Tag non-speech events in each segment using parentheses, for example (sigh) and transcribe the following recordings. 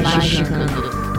Magicando.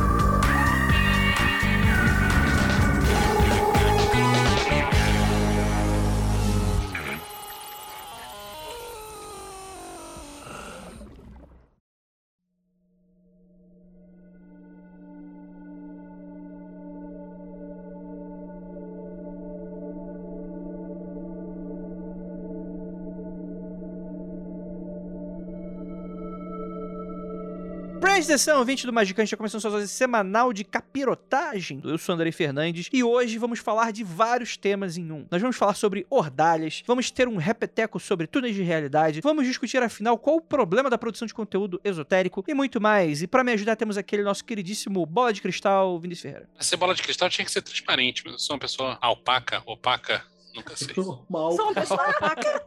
Atenção, ouvinte do Magicante, já começando sua dose semanal de capirotagem. Eu sou Andrei Fernandes e hoje vamos falar de vários temas em um. Nós vamos falar sobre ordalhas, vamos ter um repeteco sobre túneis de realidade, vamos discutir afinal qual o problema da produção de conteúdo esotérico e muito mais. E para me ajudar temos aquele nosso queridíssimo Bola de Cristal, Vinícius Ferreira. Essa bola de cristal tinha que ser transparente, mas eu sou uma pessoa opaca, opaca, nunca (laughs) sei. Normal. Sou uma pessoa opaca.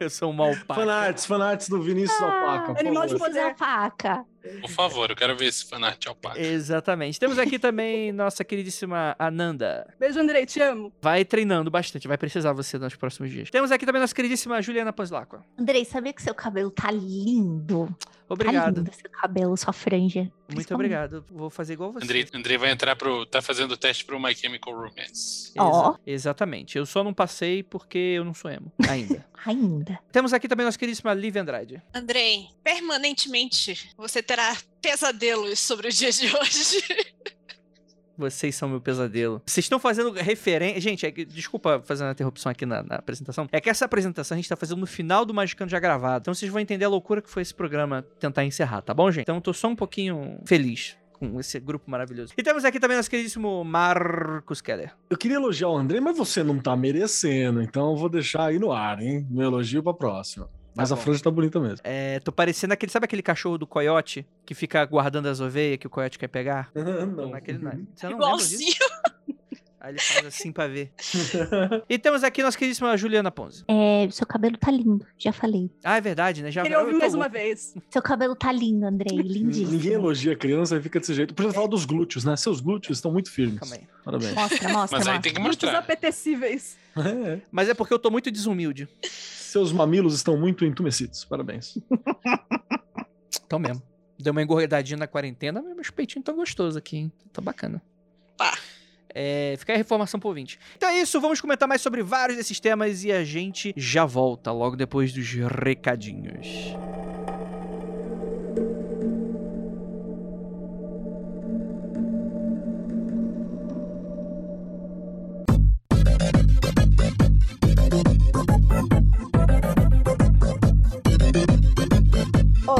Eu sou um mal (laughs) pai. Fanarts, fanarts do Vinícius Alpaca. ele não favor. te poder a faca. Por favor, eu quero ver esse fanart opaca. Exatamente. Temos aqui também nossa queridíssima Ananda. Beijo, Andrei, te amo. Vai treinando bastante, vai precisar você nos próximos dias. Temos aqui também nossa queridíssima Juliana Panslacqua. Andrei, sabia que seu cabelo tá lindo? Tá Obrigado. lindo seu cabelo, sua franja. Muito obrigado. Vou fazer igual você. Andrei, Andrei vai entrar pro. tá fazendo o teste pro My Chemical Romance. Exa- Ó. Exatamente. Eu só não passei porque eu não sou emo (laughs) ainda. Ainda. Temos aqui também nossa queridíssima Lívia Andrade. Andrei, permanentemente você terá pesadelos sobre o dia de hoje. (laughs) Vocês são meu pesadelo. Vocês estão fazendo referência. Gente, é que- desculpa fazendo a interrupção aqui na, na apresentação. É que essa apresentação a gente tá fazendo no final do Magicando já gravado. Então vocês vão entender a loucura que foi esse programa tentar encerrar, tá bom, gente? Então eu tô só um pouquinho feliz com esse grupo maravilhoso. E temos aqui também nosso queridíssimo Marcos Keller. Eu queria elogiar o André, mas você não tá merecendo, então eu vou deixar aí no ar, hein? Meu elogio pra próxima. Mas Tá a franja tá bonita mesmo. É, tô parecendo aquele. Sabe aquele cachorro do coiote que fica guardando as ovelhas que o coiote quer pegar? (laughs) não. Naquele, não. Você não lembra disso? Igualzinho. (laughs) Aí ele faz assim pra ver. (laughs) E temos aqui nossa queridíssima Juliana Ponzi. É, seu cabelo tá lindo, já falei. Ah, é verdade, né? Já eu tô mais uma vez. Seu cabelo tá lindo, Andrei, lindíssimo. Ninguém elogia a criança e fica desse jeito. Precisa falar dos glúteos, né? Seus glúteos estão muito firmes. Calma aí. Parabéns. Mostra, mostra, Mas aí mostra. tem que mostrar. apetecíveis. É, Mas é porque eu tô muito desumilde. Seus mamilos estão muito entumecidos. Parabéns. (laughs) Então mesmo. Deu uma engordadinha na quarentena, mas meus peitinhos tão gostosos aqui, hein? Tá bacana. Pá. É, fica aí a informação pro ouvinte. Então é isso, vamos comentar mais sobre vários desses temas e a gente já volta logo depois dos recadinhos.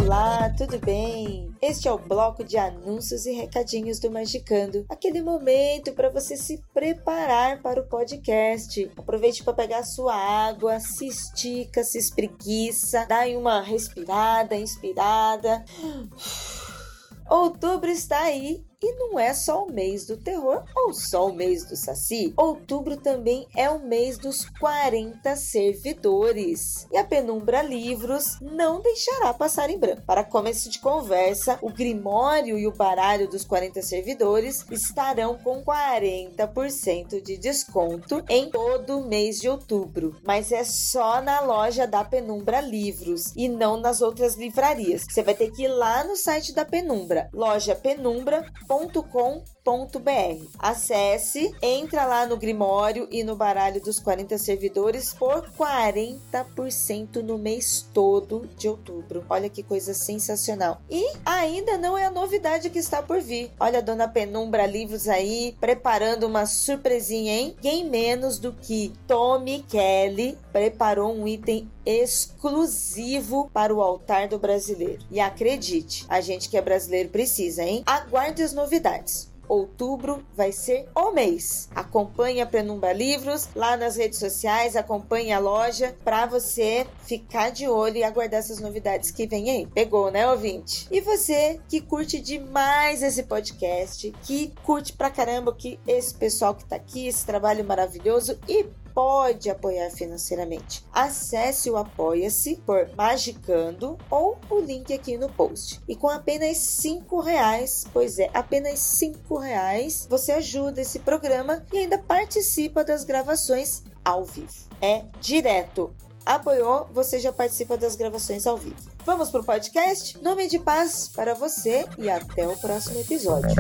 Olá, tudo bem? Este é o bloco de anúncios e recadinhos do Magicando. Aquele momento para você se preparar para o podcast. Aproveite para pegar sua água, se estica, se espreguiça, dá uma respirada, inspirada. (sighs) Outubro está aí e não é só o mês do terror ou só o mês do Saci. Outubro também é o mês dos 40 servidores. E a Penumbra Livros não deixará passar em branco. Para começo de conversa, o Grimório e o Baralho dos 40 servidores estarão com 40% de desconto em todo o mês de outubro. Mas é só na loja da Penumbra Livros e não nas outras livrarias. Você vai ter que ir lá no site da Penumbra, loja penumbra.com.br. Acesse, entra lá no Grimório e no Baralho dos 40 servidores por 40% no mês todo de outubro. Olha que coisa sensacional. E ainda não é a novidade que está por vir. Olha a dona Penumbra Livros aí preparando uma surpresinha, hein? Quem menos do que Tommy Kelly preparou um item exclusivo para o altar do brasileiro. E acredite, a gente que é brasileiro precisa, hein? Aguarde as novidades. outubro vai ser o mês. Acompanhe a Penumbra Livros lá nas redes sociais, acompanhe a loja para você ficar de olho e aguardar essas novidades que vem aí. Pegou, né, ouvinte? E você que curte demais esse podcast, que curte pra caramba que esse pessoal que tá aqui, esse trabalho maravilhoso e pode apoiar financeiramente. Acesse o Apoia-se por Magicando ou o link aqui no post. E com apenas cinco reais, pois é, apenas cinco reais, você ajuda esse programa e ainda participa das gravações ao vivo. É direto. Apoiou, você já participa das gravações ao vivo. Vamos pro podcast? Nome de paz para você e até o próximo episódio.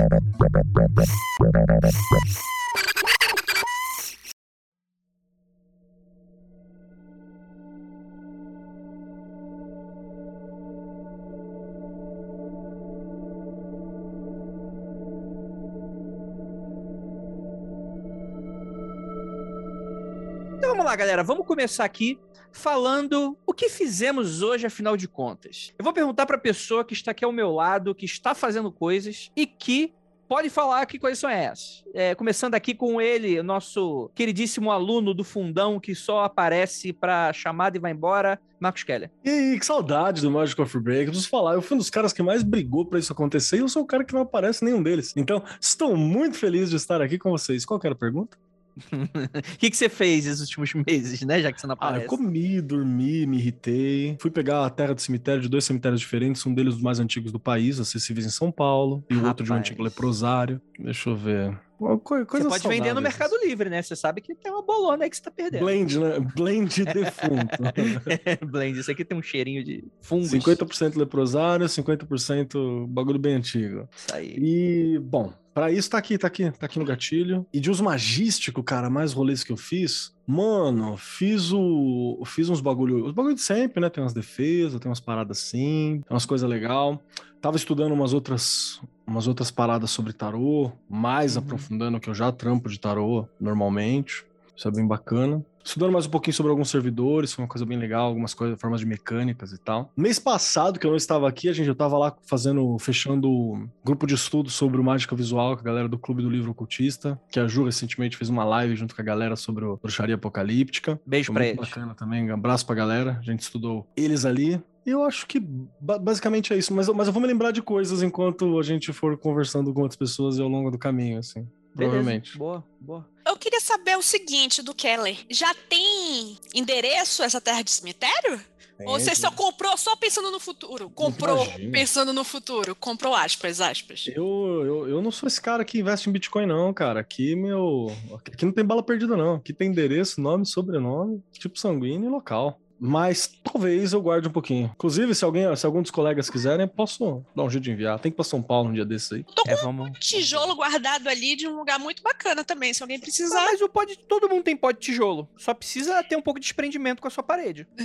Galera. Vamos começar aqui falando o que fizemos hoje, afinal de contas. Eu vou perguntar para a pessoa que está aqui ao meu lado, que está fazendo coisas e que pode falar que coisas são essas. É, começando aqui com ele, nosso queridíssimo aluno do fundão que só aparece para chamada e vai embora, Marcos Keller. E aí, que saudade do Magic Coffee Break. Eu preciso falar, eu fui um dos caras que mais brigou pra isso acontecer e eu sou o cara que não aparece nenhum deles. Então, estou muito feliz de estar aqui com vocês. Qual era a pergunta? O (laughs) que, que você fez esses últimos (laughs) meses, né? Já que você não Ah, aparece. eu comi, dormi, me irritei. Fui pegar a terra do cemitério de dois cemitérios diferentes, um deles dos mais antigos do país, acessíveis em São Paulo, e o outro de um antigo leprosário. Deixa eu ver. Uma co- Você coisa pode vender no Mercado Livre, né? Você sabe que tem uma bolona aí que você tá perdendo. Blend, né? Blend (laughs) defunto. (laughs) Blend. Isso aqui tem um cheirinho de fungos. 50% leprosário, 50% bagulho bem antigo. Isso aí. E, bom, pra isso tá aqui, tá aqui, tá aqui no gatilho. E de uso magístico, cara, mais rolês que eu fiz. Mano, fiz o. Fiz uns bagulho. Os bagulho de sempre, né? Tem umas defesas, tem umas paradas assim, tem umas coisas legais. Tava estudando umas outras. Umas outras paradas sobre tarô, mais Uhum. aprofundando que eu já trampo de tarô normalmente. Isso é bem bacana. Estudando mais um pouquinho sobre alguns servidores, foi uma coisa bem legal, algumas coisas, formas de mecânicas e tal. Mês passado, que eu não estava aqui, a gente já tava lá fazendo, fechando um grupo de estudo sobre o mágica visual com a galera do Clube do Livro Ocultista, que a Ju recentemente fez uma live junto com a galera sobre o Bruxaria Apocalíptica. Beijo Foi pra muito eles. bacana também, um abraço pra galera, a gente estudou eles ali. Eu acho que ba- basicamente é isso, mas, eu- mas eu vou me lembrar de coisas enquanto a gente for conversando com outras pessoas ao longo do caminho, assim. Beleza. Provavelmente. Boa, boa. Eu queria saber o seguinte do Keller. Já tem endereço essa terra de cemitério? Ou você só comprou só pensando no futuro? Comprou imagina. pensando no futuro? Comprou aspas, aspas. Eu, eu, eu não sou esse cara que investe em Bitcoin, não, cara. Aqui, meu. Aqui não tem bala perdida, não. Aqui tem endereço, nome, sobrenome, tipo sanguíneo e local. Mas talvez eu guarde um pouquinho. Inclusive, se alguém, se algum dos colegas quiserem, eu posso dar um jeito de enviar. Tem que ir pra São Paulo um dia desses aí. Tô com É, vamos. um tijolo guardado ali de um lugar muito bacana também, se alguém Ah, precisar. mas o pó de todo mundo tem pó de tijolo. Só precisa ter um pouco de desprendimento com a sua parede. (laughs)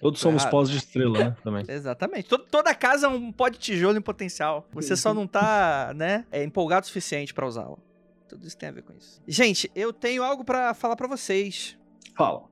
Todos somos Errado. pós de estrela, né? Também. (laughs) Exatamente. Todo- toda casa é um pó de tijolo em potencial. Você só não tá, né, é, empolgado o suficiente pra usá-lo. Tudo isso tem a ver com isso. Gente, eu tenho algo pra falar pra vocês. Fala.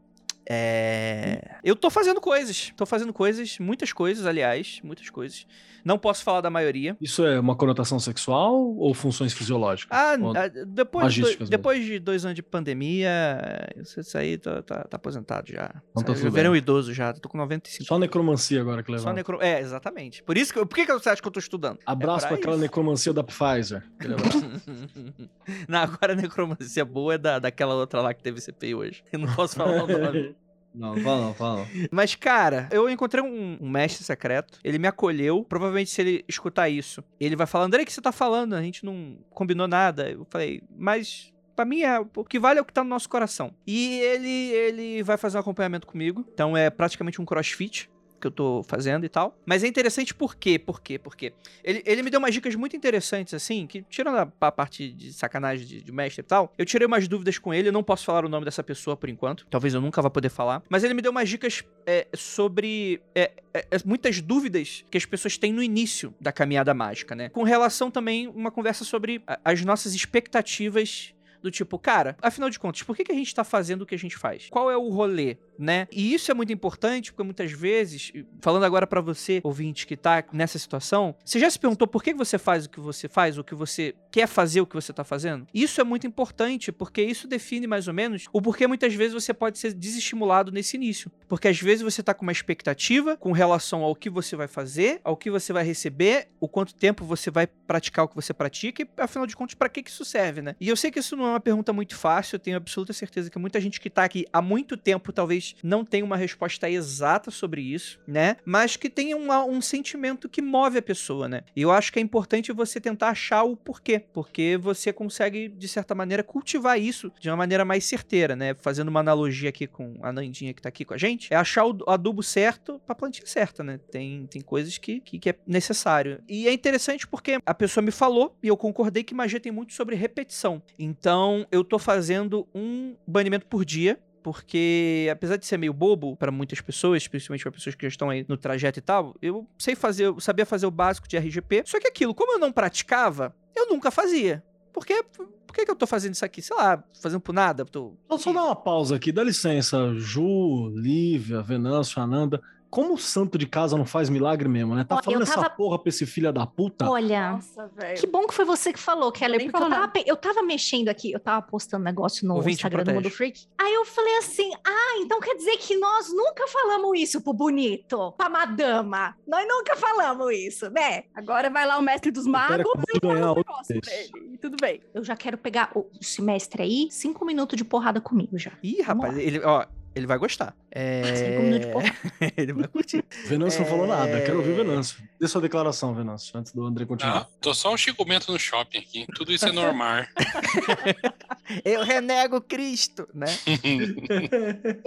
É... Eu tô fazendo coisas. Tô fazendo coisas, muitas coisas, aliás, muitas coisas. Não posso falar da maioria. Isso é uma conotação sexual ou funções fisiológicas? Ah, Ou- ah, depois, depois de dois anos de pandemia, isso isso aí tá, tá- tá aposentado já. Então tá eu virei um idoso já, tô com 95. Só necromancia agora que Só leva. necro... É, exatamente. Por isso que eu... Por que, que você acha que eu tô estudando? Abraço É pra pra aquela necromancia da Pfizer. (laughs) Não, agora a necromancia boa é da, daquela outra lá que teve CPI hoje. Eu não posso falar o nome. Não, fala não, fala. Mas, cara, eu encontrei um, um mestre secreto. Ele me acolheu. Provavelmente, se ele escutar isso, ele vai falar: André, o que você tá falando? A gente não combinou nada. Eu falei, mas. Pra mim, é, o que vale é o que tá no nosso coração. E ele, ele vai fazer um acompanhamento comigo. Então, é praticamente um crossfit que eu tô fazendo e tal. Mas é interessante por quê? Por quê? Por quê? Ele, ele me deu umas dicas muito interessantes, assim, que tirando a, a parte de sacanagem de, de mestre e tal, eu tirei umas dúvidas com ele. Eu não posso falar o nome dessa pessoa por enquanto. Talvez eu nunca vá poder falar. Mas ele me deu umas dicas é, sobre é, é, é, muitas dúvidas que as pessoas têm no início da caminhada mágica, né? Com relação também uma conversa sobre as nossas expectativas do tipo, cara, afinal de contas, por que, que a gente tá fazendo o que a gente faz? Qual é o rolê? Né? E isso é muito importante porque muitas vezes, falando agora pra você, ouvinte, que tá nessa situação, você já se perguntou por que você faz o que você faz, o que você quer fazer o que você tá fazendo? Isso é muito importante porque isso define mais ou menos o porquê muitas vezes você pode ser desestimulado nesse início. Porque às vezes você tá com uma expectativa com relação ao que você vai fazer, ao que você vai receber, o quanto tempo você vai praticar o que você pratica e afinal de contas, pra que que isso serve, né? E eu sei que isso não é uma pergunta muito fácil, eu tenho absoluta certeza que muita gente que tá aqui há muito tempo talvez não tenha uma resposta exata sobre isso, né? Mas que um, um sentimento que move a pessoa, né? E eu acho que é importante você tentar achar o porquê, porque você consegue, de certa maneira, cultivar isso de uma maneira mais certeira, né? Fazendo uma analogia aqui com a Nandinha que tá aqui com a gente, é achar o adubo certo pra plantinha certa, né? Tem, tem coisas que, que, que é necessário. E é interessante porque a pessoa me falou, e eu concordei que magia tem muito sobre repetição. Então, eu tô fazendo um banimento por dia, porque apesar de ser meio bobo para muitas pessoas, principalmente para pessoas que já estão aí no trajeto e tal, eu sei fazer, eu sabia fazer o básico de RGP. Só que aquilo, como eu não praticava, eu nunca fazia. Por quê? Por que, que eu tô fazendo isso aqui? Sei lá, fazendo por nada? Tô... Então, só dar uma pausa aqui, dá licença, Ju, Lívia, Venâncio, Ananda. Como o santo de casa não faz milagre mesmo, né? Tá eu falando essa tava- porra pra esse filho da puta? Olha, Nossa, velho. que bom que foi você que falou, Keller, porque eu tava, eu tava mexendo aqui, eu tava postando negócio no Ouvinte, Instagram do protege. Mundo Freak. Aí eu falei assim: ah, então quer dizer que nós nunca falamos isso pro bonito, pra madama. Nós nunca falamos isso, né? Agora vai lá o mestre dos magos e ganhar fala um negócio pra desse. ele. E tudo bem. Eu já quero pegar o semestre aí, cinco minutos de porrada comigo já. Ih, rapaz, lá. ele, ó, ele vai gostar. É... Cinco minutos de porrada. ele vai curtir. Venâncio não falou É. nada. Quero ouvir o Venâncio. Dê sua declaração, Venâncio, antes do André continuar. Ah, tô só um Chico Bento no shopping aqui. Tudo isso é normal. (laughs) Eu renego Cristo, né?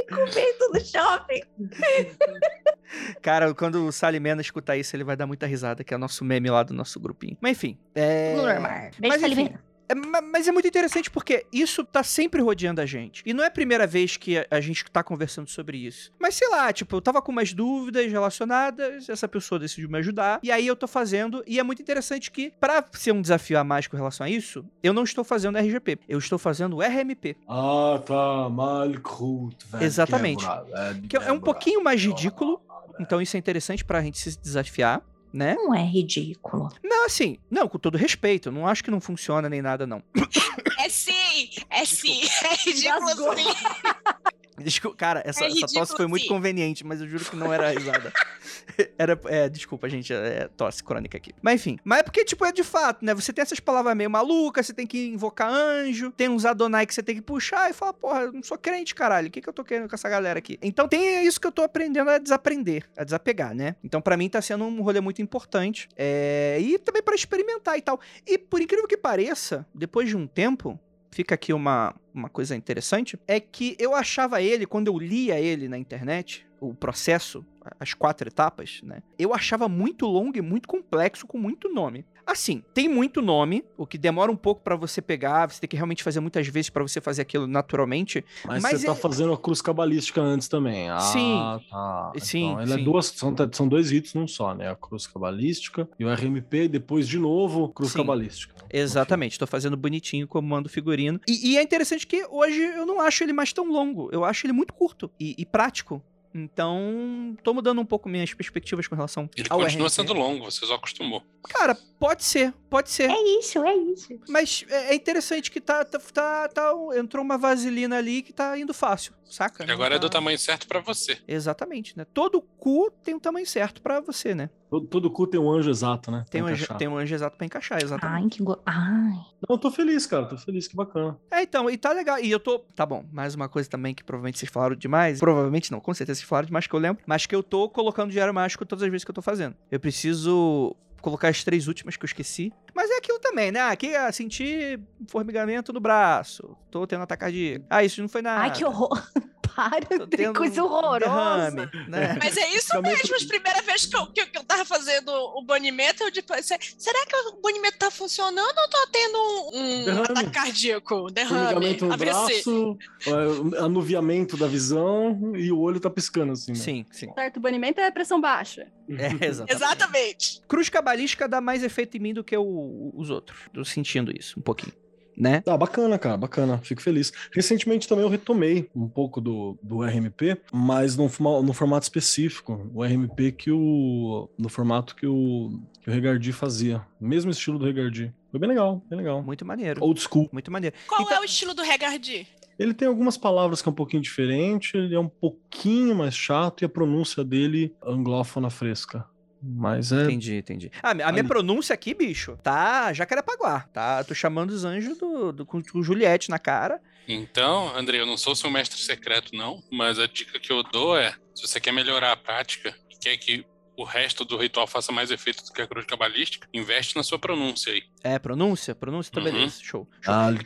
Comento no shopping. (laughs) Cara, quando o Salimena escutar isso, ele vai dar muita risada, que é o nosso meme lá do nosso grupinho. Mas enfim. É... Normal. Beijo, Mas enfim, Salimena. É, ma- mas é muito interessante porque isso tá sempre rodeando a gente. E não é a primeira vez que a, a gente tá conversando sobre isso. Mas sei lá, tipo, eu tava com umas dúvidas relacionadas, essa pessoa decidiu me ajudar, e aí eu tô fazendo. E é muito interessante que, pra ser um desafio a mais com relação a isso, eu não estou fazendo RGP, eu estou fazendo RMP. Ah, tá. Malkrut, velho. Exatamente. Que é um pouquinho mais ridículo, então isso é interessante pra gente se desafiar. Né? Não é ridículo. Não, assim, não, com todo respeito, não acho que não funciona nem nada, não. É sim, é sim. É ridículo sim. Desculpa, cara, essa, É essa tosse foi muito sim. conveniente, mas eu juro que não era risada. (laughs) era, é, desculpa, gente, é tosse crônica aqui. Mas enfim, mas é porque, tipo, é de fato, né? Você tem essas palavras meio malucas, você tem que invocar anjo, tem uns Adonai que você tem que puxar e falar, porra, eu não sou crente, caralho, o que, que eu tô querendo com essa galera aqui? Então tem isso que eu tô aprendendo a desaprender, a desapegar, né? Então pra mim tá sendo um rolê muito importante. É, e também pra experimentar e tal. E por incrível que pareça, depois de um tempo, fica aqui uma, uma coisa interessante, é que eu achava ele, quando eu lia ele na internet, o processo, as quatro etapas, né? Eu achava muito longo e muito complexo, com muito nome. Assim, tem muito nome, o que demora um pouco pra você pegar, você tem que realmente fazer muitas vezes pra você fazer aquilo naturalmente. Mas, Mas você tá é- fazendo a cruz cabalística antes também. Ah, Sim. tá. Sim, Então, ele sim. é duas, são, são dois ritos num só, né? A cruz cabalística e o RMP, depois de novo, cruz Sim. cabalística. Exatamente, tô fazendo bonitinho como mando figurino. E, e é interessante que hoje eu não acho ele mais tão longo, eu acho ele muito curto e, e prático. Então, tô mudando um pouco minhas perspectivas com relação Ele ao continua sendo longo, você só acostumou. Cara, pode ser, pode ser. É isso, é isso. Mas é é interessante que tá, tá, tá, tá- entrou uma vaselina ali que tá indo fácil, saca? E agora é do tá- tamanho certo pra você. Exatamente, né? Todo cu tem o tamanho certo pra você, né? Todo, todo cu tem um anjo exato, né? Tem um, anjo, tem um anjo exato pra encaixar, exatamente. Ai, que go... Ai. Não, eu tô feliz, cara. Tô feliz, que bacana. É, então, e tá legal. E eu tô. Tá bom, mais uma coisa também que provavelmente vocês falaram demais. Provavelmente não, com certeza vocês falaram demais que eu lembro. Mas que eu tô colocando diário mágico todas as vezes que eu tô fazendo. Eu preciso colocar as três últimas que eu esqueci. Mas é aquilo também, né? Aqui, ah, senti formigamento no braço. Tô tendo ataque cardíaco. Ah, isso não foi nada. Ai, que horror. Tô tem coisa um horrorosa. derrame, né? (laughs) Mas é isso mesmo, as primeiras vezes que eu, que, eu- que eu tava fazendo o banimento, eu tipo, "Se- será que o banimento tá funcionando ou tô tendo um, um Derrame. ataque cardíaco? Derrame, no AVC. braço, é, anuviamento da visão e o olho tá piscando, assim, né? Sim, sim. Certo, o banimento é pressão baixa. É, (laughs) exatamente. Exatamente. Cruz cabalística dá mais efeito em mim do que o- os outros. Tô sentindo isso um pouquinho. Né? Ah, bacana, cara, bacana. Fico feliz. Recentemente também eu retomei um pouco do, do RMP, mas no, no formato específico. O RMP que o. No formato que o, que o Regardi fazia. Mesmo estilo do Regardi. Foi bem legal, bem legal. Muito maneiro. Old school. Muito maneiro. Qual Então- é o estilo do Regardi? Ele tem algumas palavras que é um pouquinho diferente, ele é um pouquinho mais chato e a pronúncia dele anglófona fresca. Mas é. Entendi, entendi. Ah, a minha Ali. pronúncia aqui, bicho, tá Jacarepaguá. Tá, tô chamando os anjos do, do, com, com Juliette na cara. Então, André, eu não sou seu mestre secreto, não, mas a dica que eu dou é: se você quer melhorar a prática e quer que o resto do ritual faça mais efeito do que a cruz cabalística, investe na sua pronúncia aí. É, pronúncia? Pronúncia, tá Uhum. beleza. Show.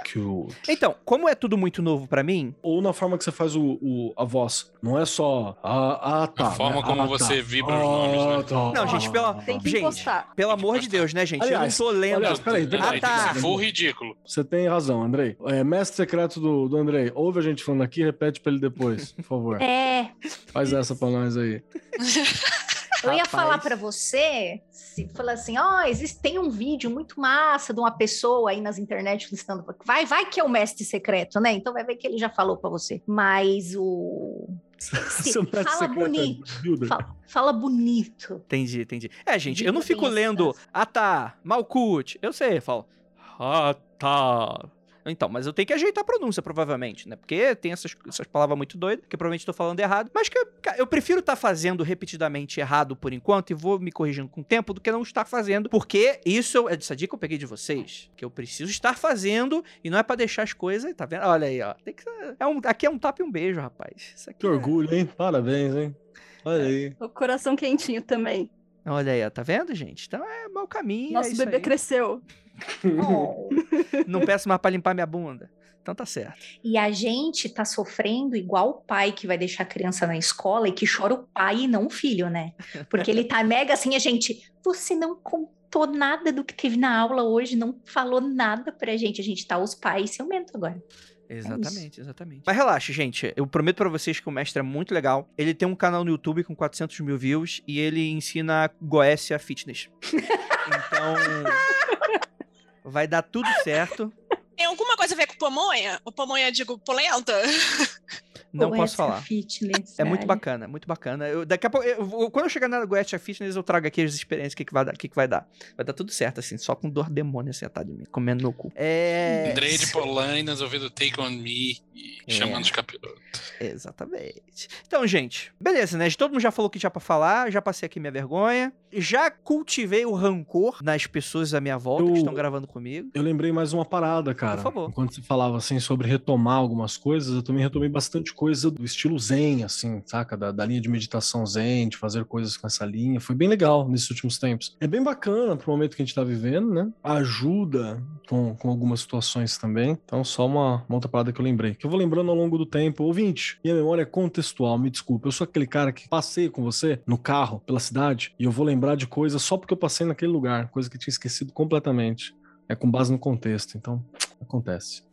show. Então, como é tudo muito novo pra mim, Ou na forma que você faz o, o- a voz. Não é só. Ah, ah tá. A forma né? como Ah, você tá. vibra os nomes, né? Ah, tá. Não, gente, pela- Tem que Gente, pelo amor de. Deus, né, gente? Aliás, eu não tô lendo. aliás, peraí, Ah, tem tá. que ser full ridículo. Você tem razão, Andrei. É, mestre secreto do, do Andrei. Ouve a gente falando aqui, repete pra ele depois, por favor. É, Faz essa pra nós aí. (laughs) eu ia Rapaz. falar pra você, se falar assim, ó, existe tem um vídeo muito massa de uma pessoa aí nas internet listando, vai, vai que é o mestre secreto, né? Então vai ver que ele já falou pra você. Mas o (laughs) mestre fala é bonito. Fala, fala bonito. Entendi, entendi. É, gente, eu não fico lendo essas- ah tá, Malkut. Eu sei, eu falo ah tá. Então, mas eu tenho que ajeitar a pronúncia, provavelmente, né? Porque tem essas, essas palavras muito doidas, que eu provavelmente tô falando errado. Mas que eu, eu prefiro estar fazendo repetidamente errado por enquanto e vou me corrigindo com o tempo do que não estar fazendo. Porque isso eu- essa dica eu peguei de vocês. Que eu preciso estar fazendo e não é pra deixar as coisas, tá vendo? Olha aí, ó. Tem que, é um, aqui é um tapa e um beijo, rapaz. Isso aqui Que é- orgulho, hein? Parabéns, hein? Olha aí. O coração quentinho também. Olha aí, ó, tá vendo, gente? Então é mau caminho. é Nosso isso bebê aí. cresceu. Oh. Não peço mais pra limpar minha bunda. Então tá certo. E a gente tá sofrendo igual o pai que vai deixar a criança na escola e que chora o pai e não o filho, né? Porque ele tá mega assim, a gente, você não contou nada do que teve na aula hoje, não falou nada pra gente. A gente tá os pais ciumento agora. Exatamente, exatamente. Mas relaxa, gente. Eu prometo pra vocês que o mestre é muito legal. Ele tem um canal no YouTube com 400 mil views e ele ensina Goécia Fitness. (laughs) Então. Vai dar tudo certo. Tem alguma coisa a ver com pamonha? O pamonha, digo, polenta? (laughs) Não posso falar. Fitness, É muito bacana, muito bacana. Eu, daqui a pouco, eu quando eu chegar na Goethe Fitness, eu trago aqui as experiências, o que, que, vai dar, que, que vai dar. Vai dar tudo certo, assim, só com dor demônio acertar de mim, comendo no cu. É. Andrei de Polainas ouvindo Take On Me e É. chamando os capirotos. Exatamente. Então, gente, beleza, né? Todo mundo já falou o que tinha pra falar, já passei aqui minha vergonha. Já cultivei o rancor nas pessoas à minha volta que Eu- estão gravando comigo. Eu lembrei mais uma parada, cara. Por favor. Enquanto você falava assim sobre retomar algumas coisas, eu também retomei bastante coisa do estilo zen, assim, saca? Da, da linha de meditação zen, de fazer coisas com essa linha. Foi bem legal nesses últimos tempos. É bem bacana pro momento que a gente tá vivendo, né? Ajuda com, com algumas situações também. Então, só uma, uma outra parada que eu lembrei. Que eu vou lembrando ao longo do tempo. Ouvinte, minha memória é contextual, me desculpa. Eu sou aquele cara que passei com você no carro, pela cidade, e eu vou lembrar de coisas só porque eu passei naquele lugar, coisa que tinha esquecido completamente. É com base no contexto, então (tsk) acontece.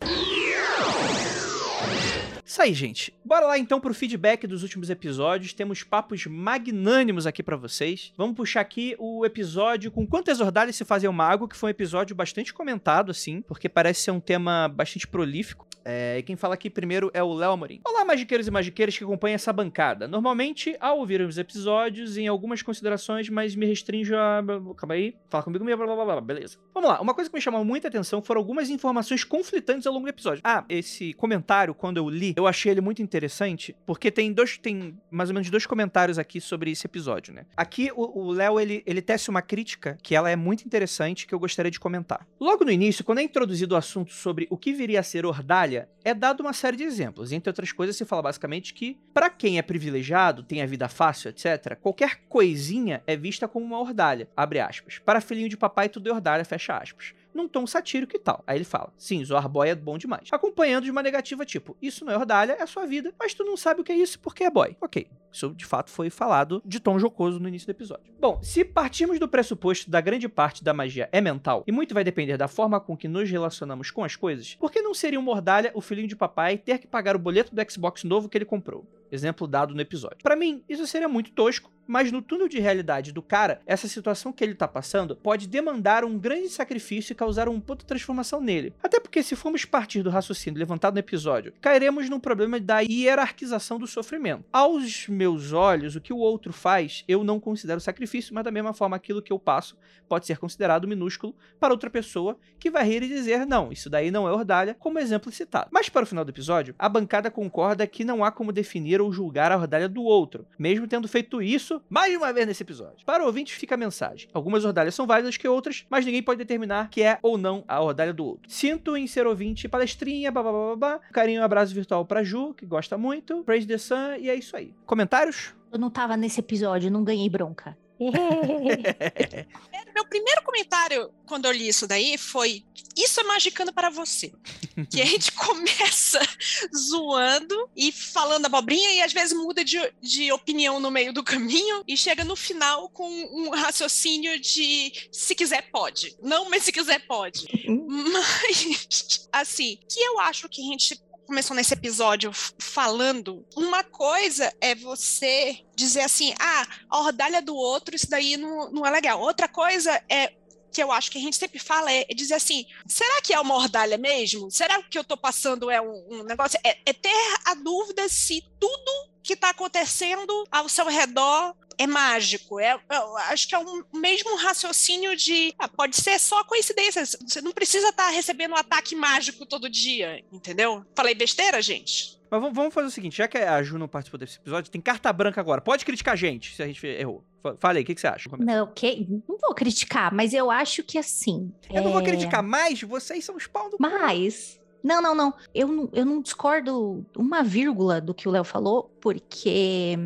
Isso aí, gente. Bora lá então pro feedback dos últimos episódios. Temos papos magnânimos aqui pra vocês. Vamos puxar aqui o episódio com quantas ordalhas se fazem uma água, que foi um episódio bastante comentado, assim, porque parece ser um tema bastante prolífico. É, e quem fala aqui primeiro é o Léo Amorim. Olá, magiqueiros e magiqueiras que acompanham essa bancada. Normalmente, ao ouvir os episódios, em algumas considerações, mas me restringo a. Calma aí. Fala comigo, blá, blá, blá, blá, beleza. Vamos lá. Uma coisa que me chamou muita atenção foram algumas informações conflitantes ao longo do episódio. Ah, esse comentário, quando eu li, eu achei ele muito interessante, porque tem dois. Tem mais ou menos dois comentários aqui sobre esse episódio, né? Aqui o Léo ele, ele tece uma crítica que ela é muito interessante que eu gostaria de comentar. Logo no início, quando é introduzido o assunto sobre o que viria a ser ordalha, é dado uma série de exemplos. Entre outras coisas, se fala basicamente que, para quem é privilegiado, tem a vida fácil, etc., qualquer coisinha é vista como uma ordalha, abre aspas. Para filhinho de papai, tudo é ordalha, fecha aspas. Num tom satírico e tal. Aí ele fala: sim, zoar boy é bom demais. Acompanhando de uma negativa tipo: isso não é ordalha, é sua vida, mas tu não sabe o que é isso porque é boy. Ok. Isso de fato foi falado de tom jocoso no início do episódio. Bom, se partirmos do pressuposto da grande parte da magia é mental, e muito vai depender da forma com que nos relacionamos com as coisas, por que não seria um mordalha o filhinho de papai ter que pagar o boleto do Xbox novo que ele comprou? Exemplo dado no episódio. Para mim, isso seria muito tosco, mas no túnel de realidade do cara, essa situação que ele tá passando pode demandar um grande sacrifício e causar um ponto de transformação nele. Até porque se formos partir do raciocínio levantado no episódio, cairemos no problema da hierarquização do sofrimento. Aos meus olhos, o que o outro faz, eu não considero sacrifício, mas da mesma forma aquilo que eu passo pode ser considerado minúsculo para outra pessoa que vai rir e dizer não, isso daí não é ordalha, como exemplo citado. Mas para o final do episódio, a bancada concorda que não há como definir ou julgar a ordalha do outro, mesmo tendo feito isso mais uma vez nesse episódio. Para o ouvinte fica a mensagem. Algumas ordalhas são válidas que outras, mas ninguém pode determinar que é ou não a ordalha do outro. Sinto em ser ouvinte palestrinha, babá, carinho, abraço virtual pra Ju, que gosta muito, Praise the Sun, e é isso aí. Comentários? Eu não tava nesse episódio, não ganhei bronca. (laughs) Meu primeiro comentário quando eu li isso daí foi: Isso é magicando para você. (laughs) que a gente começa (laughs) zoando e falando abobrinha e às vezes muda de, de opinião no meio do caminho e chega no final com um raciocínio de se quiser pode. Não, mas se quiser pode. Mas, assim, que eu acho que a gente começou nesse episódio falando, uma coisa é você dizer assim, ah, a ordalha do outro, isso daí não, não é legal. Outra coisa é que eu acho que a gente sempre fala é, dizer assim: será que é uma ordalha mesmo? Será que eu estou passando é um, um negócio? É, é, ter a dúvida se tudo que está acontecendo ao seu redor é mágico. É, eu acho que é o mesmo raciocínio de ah, pode ser só coincidência. Você não precisa estar tá recebendo um ataque mágico todo dia, entendeu? Falei besteira, gente? Mas vamos fazer o seguinte, já que a Ju não participou desse episódio, tem carta branca agora. Pode criticar a gente se a gente errou. Falei, o que, que, você acha? Não, que, não vou criticar, mas eu acho que assim. Eu é... não vou é criticar, mas vocês são os pau do. Mas. Não, não, não. Eu, não. eu não discordo uma vírgula do que o Léo falou, porque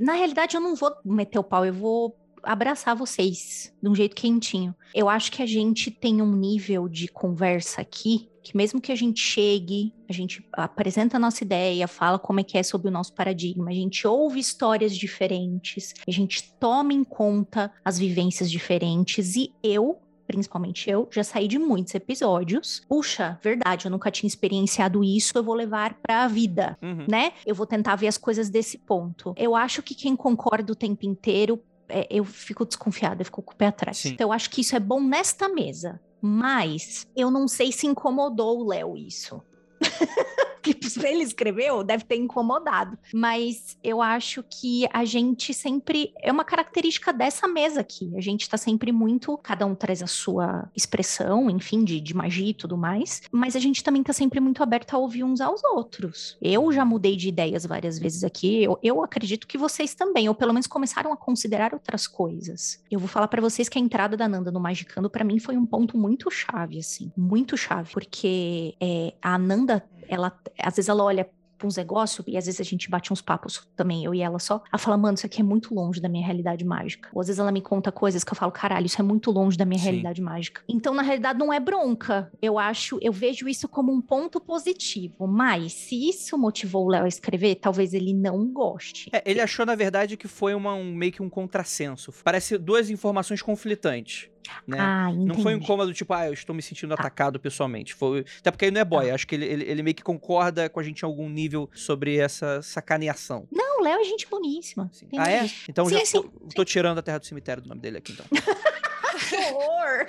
na realidade, eu não vou meter o pau, eu vou abraçar vocês de um jeito quentinho. Eu acho que a gente tem um nível de conversa aqui que mesmo que a gente chegue, a gente apresenta a nossa ideia, fala como é que é sobre o nosso paradigma, a gente ouve histórias diferentes, a gente toma em conta as vivências diferentes e eu principalmente eu, já saí de muitos episódios. Puxa, verdade, eu nunca tinha experienciado isso, eu vou levar pra vida, uhum. né? Eu vou tentar ver as coisas desse ponto. Eu acho que quem concorda o tempo inteiro é, eu fico desconfiada, eu fico com o pé atrás. Sim. Então, eu acho que isso é bom nesta mesa. Mas eu não sei se incomodou o Léo isso. (laughs) que (laughs) ele escreveu deve ter incomodado. Mas eu acho que a gente sempre. É uma característica dessa mesa aqui. A gente tá sempre muito. Cada um traz a sua expressão, enfim, de, de magia e tudo mais. Mas a gente também tá sempre muito aberto a ouvir uns aos outros. Eu já mudei de ideias várias vezes aqui. Eu, eu acredito que vocês também, ou pelo menos começaram a considerar outras coisas. Eu vou falar para vocês que a entrada da Nanda no Magicando, para mim, foi um ponto muito chave, assim. Muito chave. Porque é, a Nanda ela, às vezes ela olha pra uns negócios, e às vezes a gente bate uns papos também, eu e ela só. Ela fala, mano, isso aqui é muito longe da minha realidade mágica. Ou às vezes ela me conta coisas que eu falo, caralho, isso é muito longe da minha Sim. realidade mágica. Então, na realidade, não é bronca. Eu acho, eu vejo isso como um ponto positivo. Mas, se isso motivou o Léo a escrever, talvez ele não goste. É, ele achou, na verdade, que foi uma, um, meio que um contrassenso. Parece duas informações conflitantes. Né? Ah, não foi um incômodo tipo, ah, eu estou me sentindo tá. atacado pessoalmente. Foi... Até porque ele não é boy, tá. acho que ele, ele, ele, meio que concorda com a gente em algum nível sobre essa sacaneação. Não, o Léo é gente boníssima. Ah, é? Então sim, já sim, tô, tô, tirando a terra do cemitério do nome dele aqui, então. (laughs) que horror!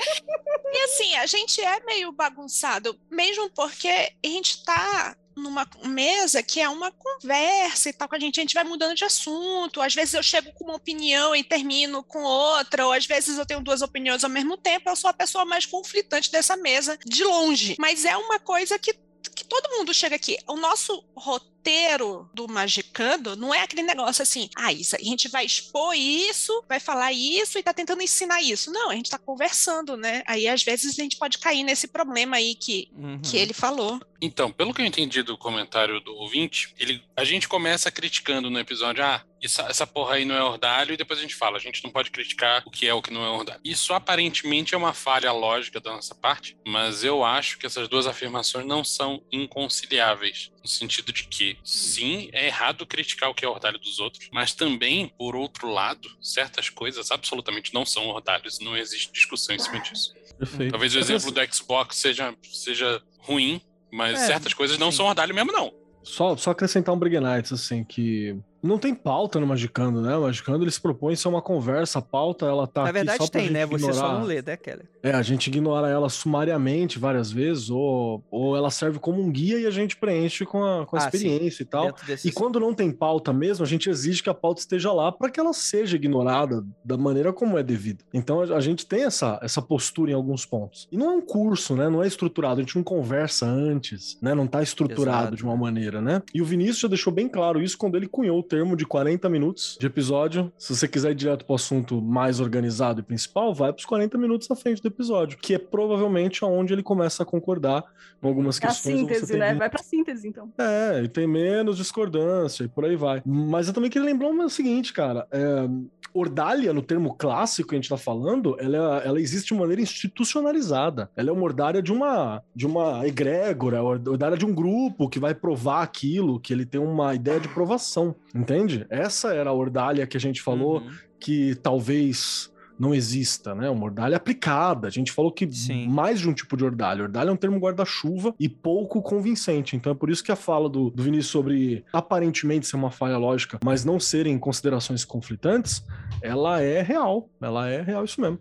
e assim, a gente é meio bagunçado, mesmo porque a gente tá numa mesa que é uma conversa e tal com a gente, a gente vai mudando de assunto. Às vezes eu chego com uma opinião e termino com outra, ou às vezes eu tenho duas opiniões ao mesmo tempo. Eu sou a pessoa mais conflitante dessa mesa, de longe. Mas é uma coisa que, que todo mundo chega aqui. O nosso roteiro roteiro do Magicando não é aquele negócio assim, ah, isso, a gente vai expor isso, vai falar isso e tá tentando ensinar isso. Não, a gente tá conversando, né? Aí às vezes a gente pode cair nesse problema aí que, uhum. que ele falou. Então, pelo que eu entendi do comentário do ouvinte, ele, a gente começa criticando no episódio, ah, essa, essa porra aí não é ordalho, e depois a gente fala, a gente não pode criticar o que é o que não é ordalho. Isso aparentemente é uma falha lógica da nossa parte, mas eu acho que essas duas afirmações não são inconciliáveis, no sentido de que sim, é errado criticar o que é ordalho dos outros, mas também, por outro lado, certas coisas absolutamente não são ordalhos, não existe discussão em cima disso. Perfeito. Talvez o exemplo do Xbox seja, seja ruim, mas É, certas coisas não sim. são ordalho mesmo, não. Só, só acrescentar um Brig Nights, assim, que não tem pauta no Magicando, né? O Magicando ele se propõe a ser uma conversa, a pauta ela tá Na aqui só verdade tem, né? Você ignorar. só não lê, né, Keller? É, a gente ignora ela sumariamente várias vezes, ou, ou ela serve como um guia e a gente preenche com a, com a Ah, experiência e tal. E quando não tem pauta mesmo, a gente exige que a pauta esteja lá para que ela seja ignorada da maneira como é devido. Então a, a gente tem essa, essa postura em alguns pontos. E não é um curso, né? Não é estruturado, a gente não conversa antes, né? Não tá estruturado Exato, de uma maneira, né? E o Vinícius já deixou bem claro isso quando ele cunhou termo de 40 minutos de episódio. Se você quiser ir direto pro assunto mais organizado e principal, vai pros 40 minutos à frente do episódio, que é provavelmente aonde ele começa a concordar com algumas É a questões. você síntese, né? Vai pra síntese, então. é, e tem menos discordância e por aí vai. Mas eu também queria lembrar o seguinte, cara. É, ordália, no termo clássico que a gente tá falando, ela, ela existe de maneira institucionalizada. Ela é uma ordália de uma, de uma egrégora, ordália de um grupo que vai provar aquilo, que ele tem uma ideia de provação, entende? Essa era a ordalha que a gente falou Uhum. que talvez não exista, né? Uma ordalha aplicada. A gente falou que Sim. mais de um tipo de ordalha. Ordalha é um termo guarda-chuva e pouco convincente. Então é por isso que a fala do, do Vinícius sobre aparentemente ser uma falha lógica, mas não serem considerações conflitantes, ela é real. Ela é real isso mesmo.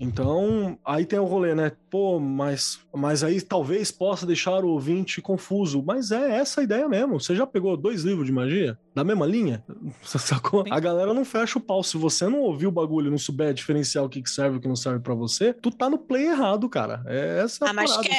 Então, aí tem o rolê, né? Pô, mas, mas aí talvez possa deixar o ouvinte confuso. Mas é essa a ideia mesmo. Você já pegou dois livros de magia? Da mesma linha? Sacou? A galera não fecha o pau. Se você não ouviu o bagulho, não souber diferenciar o que que serve e o que não serve pra você, tu tá no play errado, cara. É essa a Ah, mas parada,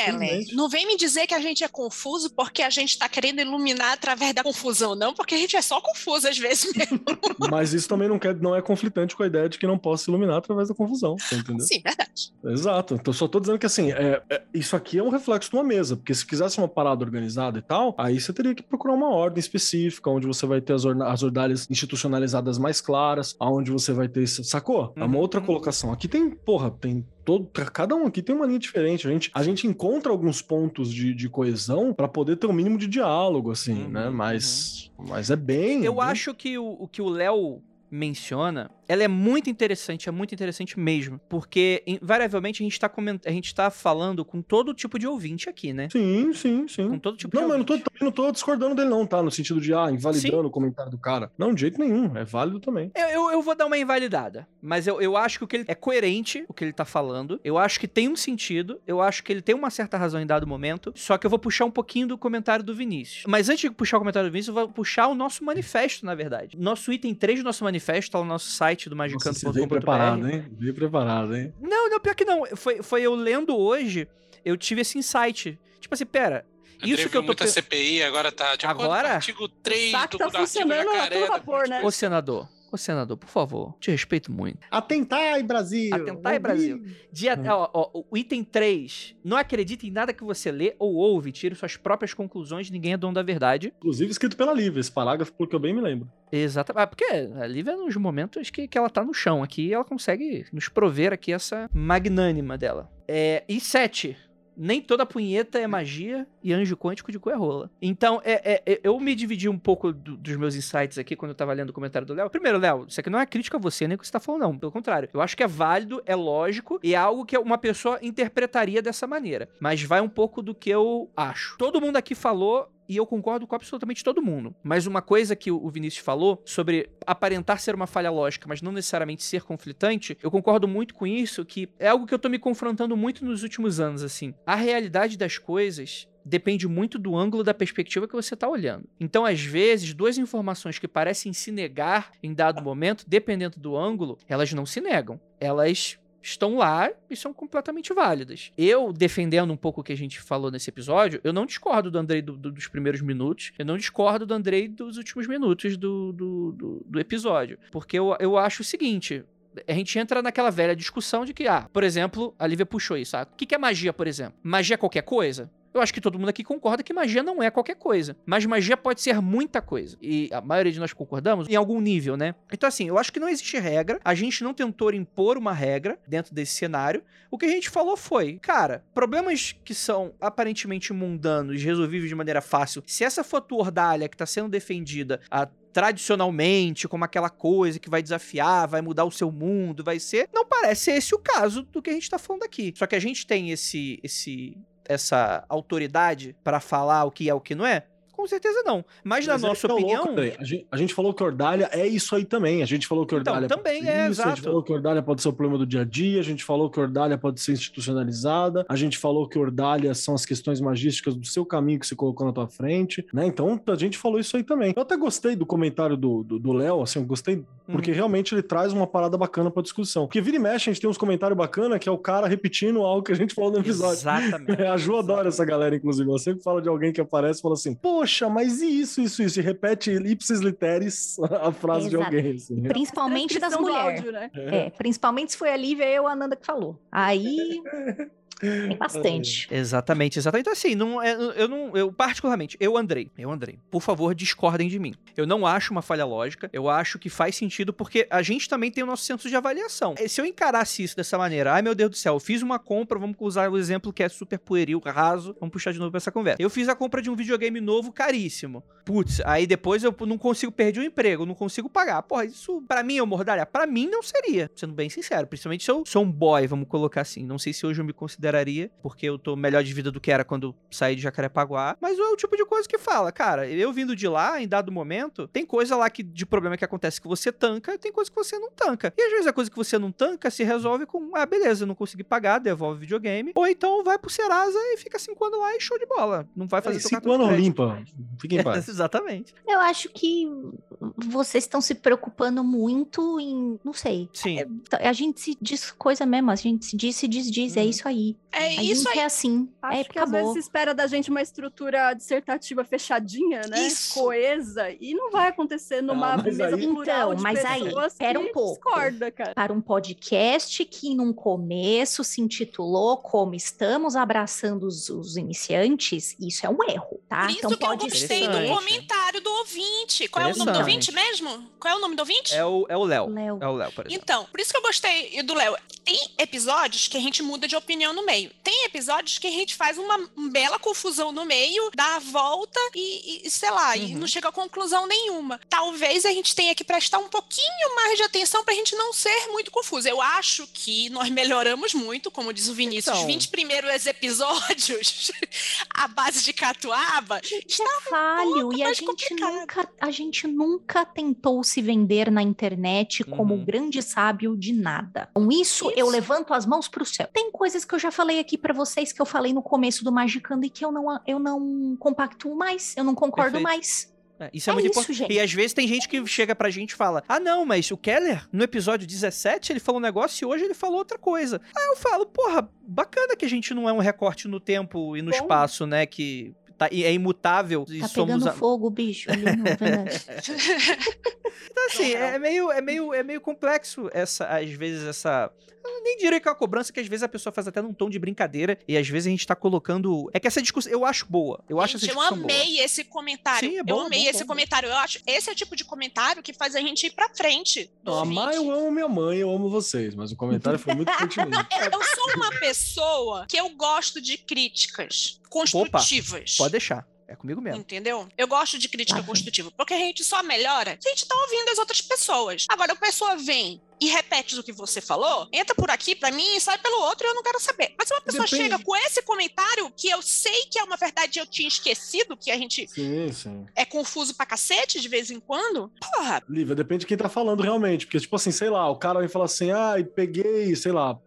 não vem me dizer que a gente é confuso porque a gente tá querendo iluminar através da confusão, não, porque a gente é só confuso às vezes mesmo. (laughs) Mas isso também não, quer, não é conflitante com a ideia de que não possa se iluminar através da confusão. Você entendeu? Sim, verdade. Exato. Então, só tô dizendo que assim, é, é- isso aqui é um reflexo de uma mesa, porque se quisesse uma parada organizada e tal, aí você teria que procurar uma ordem específica, onde você vai ter as, as ordalhas institucionalizadas mais claras, aonde você vai ter. Sacou? É uma Uhum. outra colocação. Aqui tem, porra, tem. Todo, cada um aqui tem uma linha diferente. A gente, a gente encontra alguns pontos de, de coesão para poder ter um mínimo de diálogo, assim, Uhum, né? Mas, mas é bem. Eu bem- acho que o que o Léo menciona, ela é muito interessante, é muito interessante mesmo, porque invariavelmente a gente tá coment... a gente tá falando com todo tipo de ouvinte aqui, né? Sim, sim, sim. Com todo tipo Não, de mas eu não ouvinte. também não tô discordando dele, não, tá? No sentido de, ah, invalidando o comentário do cara. Não, de jeito nenhum. É válido também. Eu, eu, eu vou dar uma invalidada, mas eu, eu acho que o que ele é coerente, o que ele tá falando. Eu acho que tem um sentido, eu acho que ele tem uma certa razão em dado momento. Só que eu vou puxar um pouquinho do comentário do Vinícius. Mas antes de puxar o comentário do Vinícius, eu vou puxar o nosso manifesto, na verdade. Nosso item 3 do nosso manifesto tá no nosso site do você veio preparado, magicanto.com.br. hein? Veio preparado, hein? Não, não, pior que não. Foi, foi eu lendo hoje, eu tive esse insight. Tipo assim, pera. Isso que eu tô muita CPI, agora tá de Agora? artigo 3 Saco do, tá funcionando a todo vapor, né? Ô, senador. Ô, senador, por favor, te respeito muito. Atentai, Brasil! Atentai, Brasil. Dia, Hum. ó, ó, o item 3. Não acredite em nada que você lê ou ouve. Tire suas próprias conclusões. Ninguém é dono da verdade. Inclusive escrito pela Lívia, esse parágrafo, pelo que eu bem me lembro. Exatamente. Ah, porque a Lívia, nos momentos que, que ela tá no chão aqui, ela consegue nos prover aqui essa magnânima dela. É, e 7. Nem toda punheta é magia e anjo quântico de cu é rola. Então, é, é- é- eu me dividi um pouco do- dos meus insights aqui quando eu tava lendo o comentário do Léo. Primeiro, Léo, isso aqui não é crítica a você nem o que você tá falando, não. Pelo contrário. Eu acho que é válido, é lógico e é algo que uma pessoa interpretaria dessa maneira. Mas vai um pouco do que eu acho. Todo mundo aqui falou e eu concordo com absolutamente todo mundo. Mas uma coisa que o Vinícius falou sobre aparentar ser uma falha lógica, mas não necessariamente ser conflitante, eu concordo muito com isso, que é algo que eu tô me confrontando muito nos últimos anos, assim. A realidade das coisas depende muito do ângulo da perspectiva que você está olhando. Então, às vezes, duas informações que parecem se negar em dado momento, dependendo do ângulo, elas não se negam. Elas estão lá e são completamente válidas. Eu, defendendo um pouco o que a gente falou nesse episódio, eu não discordo do Andrei do- do- dos primeiros minutos, eu não discordo do Andrei dos últimos minutos do, do, do- episódio. Porque eu, eu acho o seguinte. A gente entra naquela velha discussão de que, ah, por exemplo, a Lívia puxou isso. Ah, o que é magia, por exemplo? Magia é qualquer coisa? Eu acho que todo mundo aqui concorda que magia não é qualquer coisa. Mas magia pode ser muita coisa. E a maioria de nós concordamos em algum nível, né? Então, assim, eu acho que não existe regra. A gente não tentou impor uma regra dentro desse cenário. O que a gente falou foi, cara, problemas que são aparentemente mundanos, resolvíveis de maneira fácil. Se essa for a tua ordalha que tá sendo defendida a tradicionalmente, como aquela coisa que vai desafiar, vai mudar o seu mundo, vai ser. Não parece esse o caso do que a gente tá falando aqui. Só que a gente tem esse esse essa autoridade para falar o que é o que não é? Com certeza não. Mas, na Mas é nossa opinião. louco, a, gente, a gente falou que Ordalha é isso aí também. A gente falou que Então, Ordalha também pode ser é, isso, a gente exato. falou que Ordalha pode ser o problema do dia a dia, a gente falou que Ordalha pode ser institucionalizada, a gente falou que Ordalha são as questões magísticas do seu caminho que você colocou na tua frente, né? Então, a gente falou isso aí também. Eu até gostei do comentário do Léo, assim, eu gostei porque Uhum. realmente ele traz uma parada bacana pra discussão. Porque vira e mexe, a gente tem uns comentários bacanas que é o cara repetindo algo que a gente falou no episódio. Exatamente. (laughs) A Ju adora essa galera, inclusive. Ela sempre fala de alguém que aparece e fala assim: Poxa, mas e isso, isso, isso? E repete ipsis literis a frase de Exato. alguém. assim. Principalmente das mulheres. né? É, principalmente se foi a Lívia e eu, a Ananda, que falou. Aí (laughs) tem bastante. Exatamente, exatamente. Então, assim, não, é- eu não. Eu, particularmente, eu Andrei. Eu Andrei. Por favor, discordem de mim. Eu não acho uma falha lógica. Eu acho que faz sentido porque a gente também tem o nosso senso de avaliação. Se eu encarasse isso dessa maneira, ai meu Deus do céu, eu fiz uma compra, vamos usar o exemplo que é super pueril, raso, vamos puxar de novo pra essa conversa. Eu fiz a compra de um videogame novo caríssimo. Putz, aí depois eu não consigo perder o emprego, não consigo pagar. Porra, isso pra mim é mordalha? Pra mim não seria, sendo bem sincero. Principalmente se eu sou um boy, vamos colocar assim. Não sei se hoje eu me consideraria, porque eu tô melhor de vida do que era quando eu saí de Jacarepaguá. Mas é o tipo de coisa que fala, cara, eu vindo de lá, em dado momento, tem coisa lá que, de problema que acontece que você tanca, tem coisa que você não tanca. E às vezes a coisa que você não tanca se resolve com, ah, beleza, eu não consegui pagar, devolve o videogame. Ou então vai pro Serasa e fica cinco anos lá e show de bola. Não vai fazer teu cinco anos limpa. Fiquem em (laughs) paz. Exatamente. Eu acho que vocês estão se preocupando muito em. Não sei. Sim. A gente se diz coisa mesmo, a gente se diz, se desdiz, é Uhum. isso aí. É a isso gente aí. é assim. Acho é, que às acabou. vezes se espera da gente uma estrutura dissertativa fechadinha, né? Isso. Coesa, e não vai acontecer numa Ah, mas mesa aí- plural Então, de mas aí, pessoas pera que um pouco. discorda, cara. Para um podcast que, num começo, se intitulou como Estamos Abraçando os, os Iniciantes, isso é um erro, tá? Por isso que eu gostei do comentário do ouvinte. Qual é o nome do ouvinte mesmo? Qual é o nome do ouvinte? É o é o Léo. Léo. É o Léo, por exemplo. Então, por isso que eu gostei do Léo. Tem episódios que a gente muda de opinião no meio. Tem episódios que a gente faz uma bela confusão no meio, dá a volta e, e, sei lá, e Uhum. não chega a conclusão nenhuma. Talvez a gente tenha que prestar um pouquinho mais de atenção pra gente não ser muito confuso. Eu acho que nós melhoramos muito, como diz o Vinícius, os Então. 20 primeiros episódios, (laughs) a base de catuaba, Isso é falho pouco e a mais gente complicado. nunca a gente nunca tentou se vender na internet como Uhum. grande sábio de nada. Com isso, eu Isso. levanto as mãos pro céu. Tem coisas que eu já falei aqui pra vocês que eu falei no começo do Magicando e que eu não eu não compactuo mais, eu não concordo Perfeito. mais. É, isso é, É muito isso, importante. gente. E às vezes tem gente que chega pra gente e fala: Ah, não, mas o Keller, no episódio 17, ele falou um negócio e hoje ele falou outra coisa. Aí eu falo, porra, bacana que a gente não é um recorte no tempo e no Bom. espaço, né? Que tá, e é imutável. E Tá somos. pegando a- fogo, bicho. ali no-. (laughs) Então, assim, é meio, é, meio, é meio complexo essa, às vezes, essa. Eu nem diria que é uma cobrança, que às vezes a pessoa faz até num tom de brincadeira, e às vezes a gente tá colocando. É que essa discussão. Eu acho boa. Eu acho essa Gente, eu discussão boa. amei esse comentário. Sim, é bom, eu é amei bom, esse bom. comentário. Eu acho esse é o tipo de comentário que faz a gente ir pra frente. do Não, eu amo minha mãe, eu amo vocês, mas o comentário foi muito (laughs) pertinente. Eu sou uma pessoa que eu gosto de críticas construtivas. Pode deixar. É comigo mesmo. Entendeu? Eu gosto de crítica Ah, construtiva, porque a gente só melhora se a gente tá ouvindo as outras pessoas. Agora, a pessoa vem e repete o que você falou, entra por aqui pra mim e sai pelo outro e eu não quero saber. Mas se uma pessoa Depende. chega com esse comentário, que eu sei que é uma verdade e eu tinha esquecido, que a gente Sim, sim. é confuso pra cacete de vez em quando, porra, Lívia, depende de quem tá falando realmente. Porque, tipo assim, sei lá, o cara vem falar assim: ah, peguei, sei lá,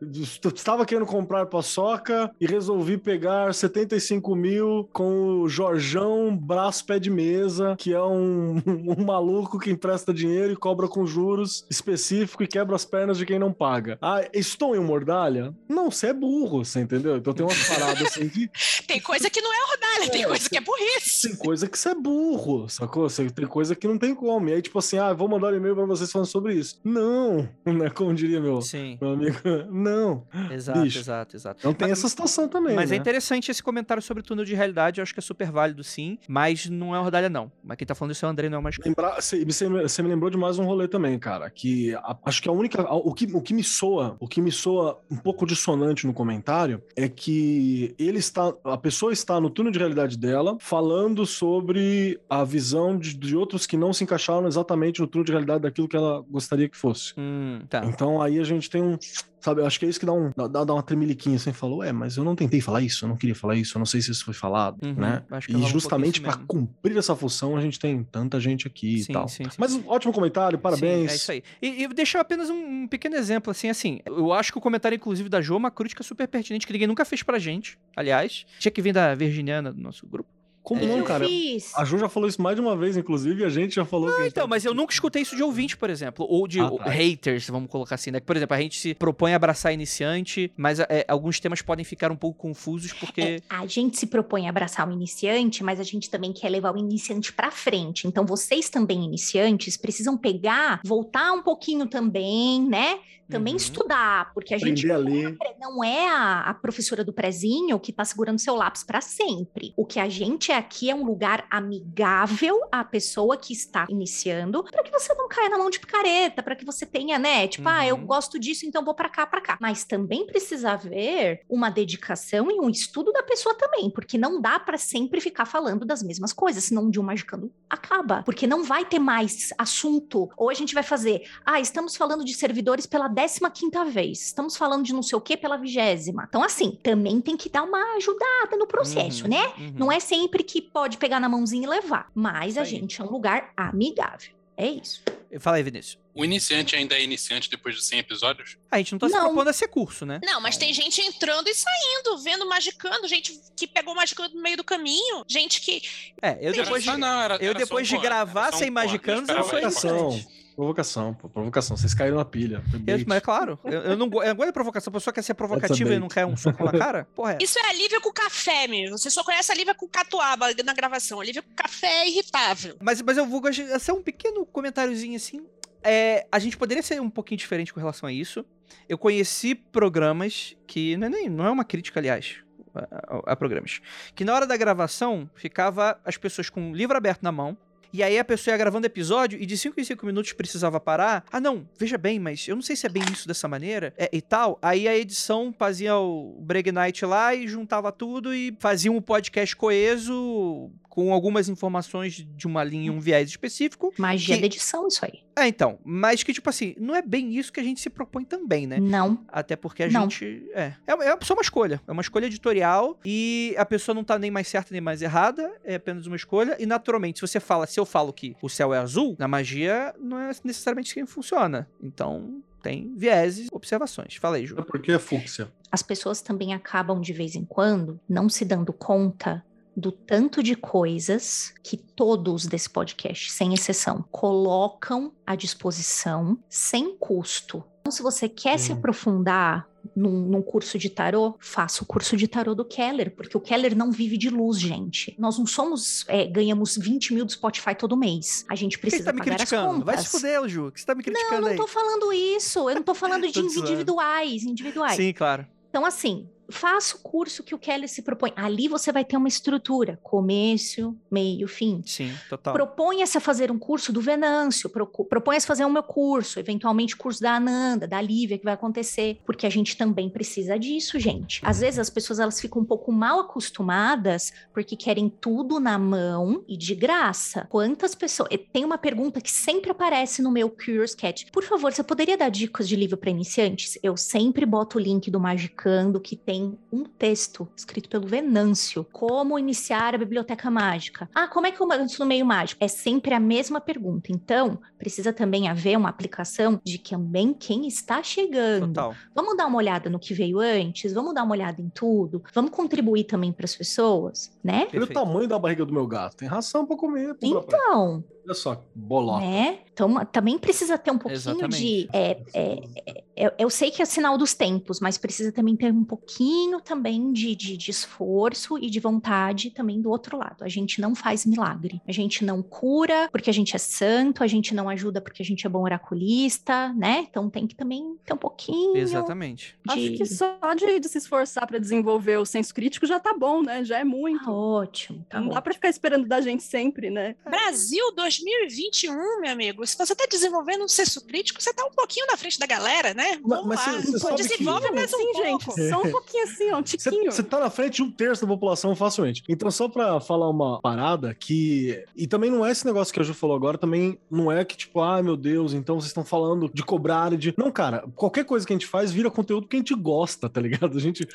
estava querendo comprar paçoca e resolvi pegar 75 mil com o Jorjão Braço Pé de Mesa, que é um, (laughs) um maluco que empresta dinheiro e cobra com juros específico e quebra quebro as pernas de quem não paga. Ah, estou em Mordalha? Não, você é burro, você entendeu? Então tem umas paradas assim que. (laughs) Tem coisa que não é ordalha, tem É, coisa que é burrice. Tem coisa que você é burro, sacou? Tem coisa que não tem como. E aí, tipo assim, ah, vou mandar um e-mail pra vocês falando sobre isso. Não, (laughs) né? Como diria meu, Sim, meu amigo. Não. exato, bicho. exato, exato. Então tem Mas- essa situação também. Mas né? é interessante esse comentário sobre o túnel de realidade, eu acho que é super válido sim, mas não é ordalha não. Mas quem tá falando isso é o André, não é mais Lembrar, você, você me- lembrou de mais um rolê também, cara. Que a- acho que a única. o, que, o que me soa, o que me soa um pouco dissonante no comentário é que ele está. A pessoa está no túnel de realidade dela falando sobre a visão de, de outros que não se encaixaram exatamente no túnel de realidade daquilo que ela gostaria que fosse. Hum, tá. Então aí a gente tem um. Sabe, eu acho que é isso que dá, um, dá, dá uma tremeliquinha assim, falou, é, mas eu não tentei falar isso, eu não queria falar isso, eu não sei se isso foi falado, Uhum, né? E um justamente isso para cumprir essa função, a gente tem tanta gente aqui Sim, e tal. sim, sim. Mas ótimo comentário, parabéns. Sim, é isso aí. E, e deixar apenas um, um pequeno exemplo, assim, assim. Eu acho que o comentário, inclusive, da Jo é uma crítica super pertinente, que ninguém nunca fez pra gente, aliás. Tinha que vir da Virginiana do nosso grupo. Como É. não, eu cara? fiz. A Ju já falou isso mais de uma vez, inclusive, e a gente já falou gente Então, tá- mas eu nunca escutei isso de ouvinte, por exemplo. Ou de Ah, tá. haters, vamos colocar assim, né? Por exemplo, a gente se propõe a abraçar iniciante, mas é, alguns temas podem ficar um pouco confusos, porque. É, a gente se propõe a abraçar o iniciante, mas a gente também quer levar o iniciante pra frente. Então, vocês também iniciantes precisam pegar, voltar um pouquinho também, né? Também Uhum. estudar, porque a gente Aprender a ler. não é a, a professora do prezinho que tá segurando seu lápis para sempre. O que a gente é aqui é um lugar amigável à pessoa que está iniciando, para que você não caia na mão de picareta, para que você tenha, né, tipo, ah, eu Uhum. gosto disso, então vou para cá, para cá. Mas também precisa haver uma dedicação e um estudo da pessoa também, porque não dá para sempre ficar falando das mesmas coisas, senão um dia o Magicando acaba, porque não vai ter mais assunto. Ou a gente vai fazer, ah, estamos falando de servidores pela 15 quinta vez, estamos falando de não sei o que pela vigésima. Então, assim, também tem que dar uma ajudada no processo, Uhum, né? uhum. Não é sempre que pode pegar na mãozinha e levar, mas a aí. gente é um lugar amigável. É isso. Fala aí, Vinícius. O iniciante ainda é iniciante depois de 100 episódios? A gente não tá se Não. propondo a ser curso, né? Não, mas tem gente entrando e saindo, vendo Magicando, gente que pegou Magicando no meio do caminho, gente que. É, eu Tem depois de, não, era- eu era depois de um gravar um sem ponto, Magicandos, eu sou iniciante. Provocação, pô, provocação. Vocês caíram na pilha. Eu, mas é claro, eu, eu não, eu não gosto de provocação. A pessoa quer ser provocativa e não quer um soco na cara? Porra, é. Isso é alívio com café, meu. Você só conhece alívio com catuaba na gravação. Alívio com café é irritável. Mas, mas eu vou ser um pequeno comentáriozinho assim. É, a gente poderia ser um pouquinho diferente com relação a isso. Eu conheci programas que. Não é, nem, não é uma crítica, aliás. A, a- a programas. Que na hora da gravação ficava as pessoas com o livro aberto na mão. E aí a pessoa ia gravando episódio e de 5 em 5 minutos precisava parar. Ah, não, veja bem, mas eu não sei se é bem isso dessa maneira é, e tal. Aí a edição fazia o Break Night lá e juntava tudo e fazia um podcast coeso com algumas informações de uma linha e um viés específico. Magia Que- da edição, isso aí. É, então, mas que tipo assim, não é bem isso que a gente se propõe também, né? Não. Até porque a Não. gente. É. É, é só uma escolha. É uma escolha editorial. E a pessoa não tá nem mais certa nem mais errada. É apenas uma escolha. E naturalmente, se você fala, se eu falo que o céu é azul, na magia não é necessariamente assim que funciona. Então, tem vieses, observações. Fala aí, Ju. É porque é fúcsia. As pessoas também acabam, de vez em quando, não se dando conta do tanto de coisas que todos desse podcast, sem exceção, colocam à disposição sem custo. Então, se você quer se Hum. aprofundar num, num curso de tarô, faça o curso de tarô do Keller, porque o Keller não vive de luz, gente. Nós não somos, é, ganhamos 20 mil do Spotify todo mês. A gente precisa tá me pagar as criticando? contas. Vai se fuder, Ju. que você tá me Não, criticando não aí? tô falando isso. Eu não tô falando (laughs) de individuais, individuais. Sim, claro. Então, assim, faça o curso que o Kelly se propõe. Ali você vai ter uma estrutura: começo, meio, fim. Sim, total. Proponha-se a fazer um curso do Venâncio, proponha-se a fazer o meu curso, eventualmente curso da Ananda, da Lívia, que vai acontecer, porque a gente também precisa disso, gente. Às vezes as pessoas elas ficam um pouco mal acostumadas porque querem tudo na mão e de graça. Quantas pessoas. Tem uma pergunta que sempre aparece no meu Curious Cat. Por favor, você poderia dar dicas de livro para iniciantes? Eu sempre boto o link do Magicando que tem um texto escrito pelo Venâncio. Como iniciar a biblioteca mágica? Ah, como é que eu antes no meio mágico? É sempre a mesma pergunta. Então, precisa também haver uma aplicação de também quem está chegando. Total. Vamos dar uma olhada no que veio antes, vamos dar uma olhada em tudo, vamos contribuir também para as pessoas, né? Olha o tamanho da barriga do meu gato. Tem ração pra comer. rapaz. Então, Olha só, bolota. né? Então, também precisa ter um pouquinho Exatamente. de. é, é, é, eu- eu sei que é sinal dos tempos, mas precisa também ter um pouquinho também de, de, de esforço e de vontade também do outro lado. A gente não faz milagre. A gente não cura porque a gente é santo, a gente não ajuda porque a gente é bom oraculista, né? Então tem que também ter um pouquinho Exatamente. de. Acho que só de, de se esforçar pra desenvolver o senso crítico já tá bom, né? Já é muito. Tá ótimo, tá Não dá ótimo. pra ficar esperando da gente sempre, né? Brasil 2021, meu amigo. Se você está desenvolvendo um senso crítico, você está um pouquinho na frente da galera, né? Mas- Vamos mas lá. você- você sabe que- Desenvolve mais um Sim, pouco. gente. Só um pouquinho assim, ó, um (laughs) tiquinho. Você tá na frente de um terço da população facilmente. Então, só pra falar uma parada que. E também não é esse negócio que a Ju falou agora, também não é que, tipo, ah, meu Deus, então vocês estão falando de cobrar e de. Não, cara, qualquer coisa que a gente faz vira conteúdo que a gente gosta, tá ligado? A gente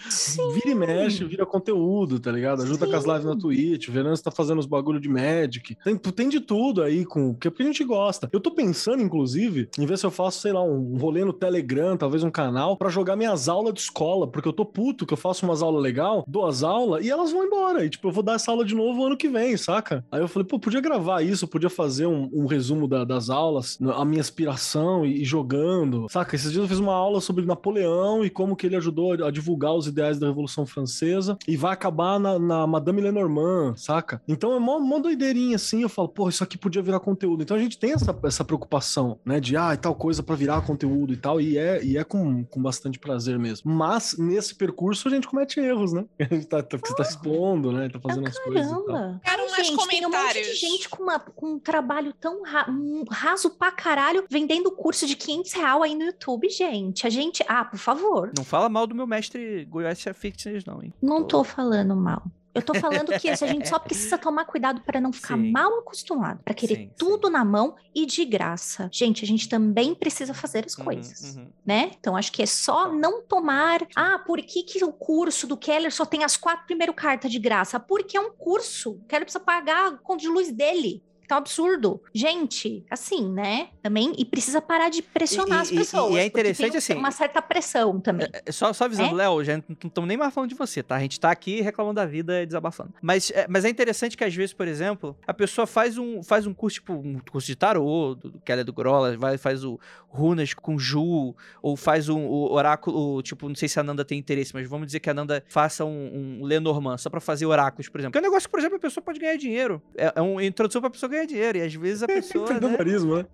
vira e mexe, vira conteúdo, tá ligado? Ajuda com as lives na Twitch, o Venâncio tá fazendo os bagulho de Magic. Tem, tem de tudo aí, com, porque a gente gosta. Eu tô pensando, inclusive, em ver se eu faço, sei lá, um rolê no Telegram, talvez um canal, pra jogar minhas aulas de escola, porque eu tô puto que eu faço umas aulas legal, dou as aulas e elas vão embora. E, tipo, eu vou dar essa aula de novo ano que vem, saca? Aí eu falei, pô, podia gravar isso, podia fazer um, um resumo da- das aulas, a minha inspiração e, e jogando, saca? Esses dias eu fiz uma aula sobre Napoleão e como que ele ajudou a divulgar os ideais da Revolução Francesa e vai acabar na, na Madame Lenormand, saca? Então é mó, mó doideirinha assim, eu falo, pô, isso aqui podia virar conteúdo. Então a gente tem essa, essa preocupação, né, de, ah, e tal coisa pra virar conteúdo e tal, e é, e é com, com bastante prazer mesmo. Mas nesse percurso a gente comete erros, né? (laughs) A gente tá, tá, você tá expondo, né? Tá fazendo as coisas e tal. Caramba! Quero Ai, mais gente, tem um monte de comentários. gente com, uma- com um trabalho tão ra- um raso pra caralho vendendo curso de 500 real aí no YouTube, gente. A gente. Ah, por favor. Não fala mal do meu mestre Goiás Fitness, não, hein? Não tô falando mal. Eu tô falando que isso, a gente só precisa tomar cuidado para não ficar Sim. mal acostumado, para querer Sim, sim. tudo na mão e de graça. Gente, a gente também precisa fazer as Uhum, coisas, uhum. né? Então acho que é só não tomar. Ah, por que, que o curso do Keller só tem as quatro primeiras cartas de graça? Porque é um curso. O Keller precisa pagar a conta de luz dele. Tá um absurdo. Gente, assim, né? Também, e precisa parar de pressionar E- as e- e- e é pessoas. interessante, tem assim, Uma certa pressão também. É, Só, só avisando, É? Léo, já não estamos nem mais falando de você, tá? A gente tá aqui reclamando da vida e desabafando. Mas é, mas é interessante que às vezes, por exemplo, a pessoa faz um, faz um curso, tipo, um curso de tarô, do, do Keller do Grola, vai, faz o Runas com Ju, ou faz um, o oráculo, tipo, não sei se a Nanda tem interesse, mas vamos dizer que a Nanda faça um, um Lenormand só pra fazer oráculos, por exemplo. Que é um negócio que, por exemplo, a pessoa pode ganhar dinheiro. É, é uma introdução pra pessoa ganhar dinheiro. E às vezes a (laughs) pessoa. né, Empreendedorismo, né?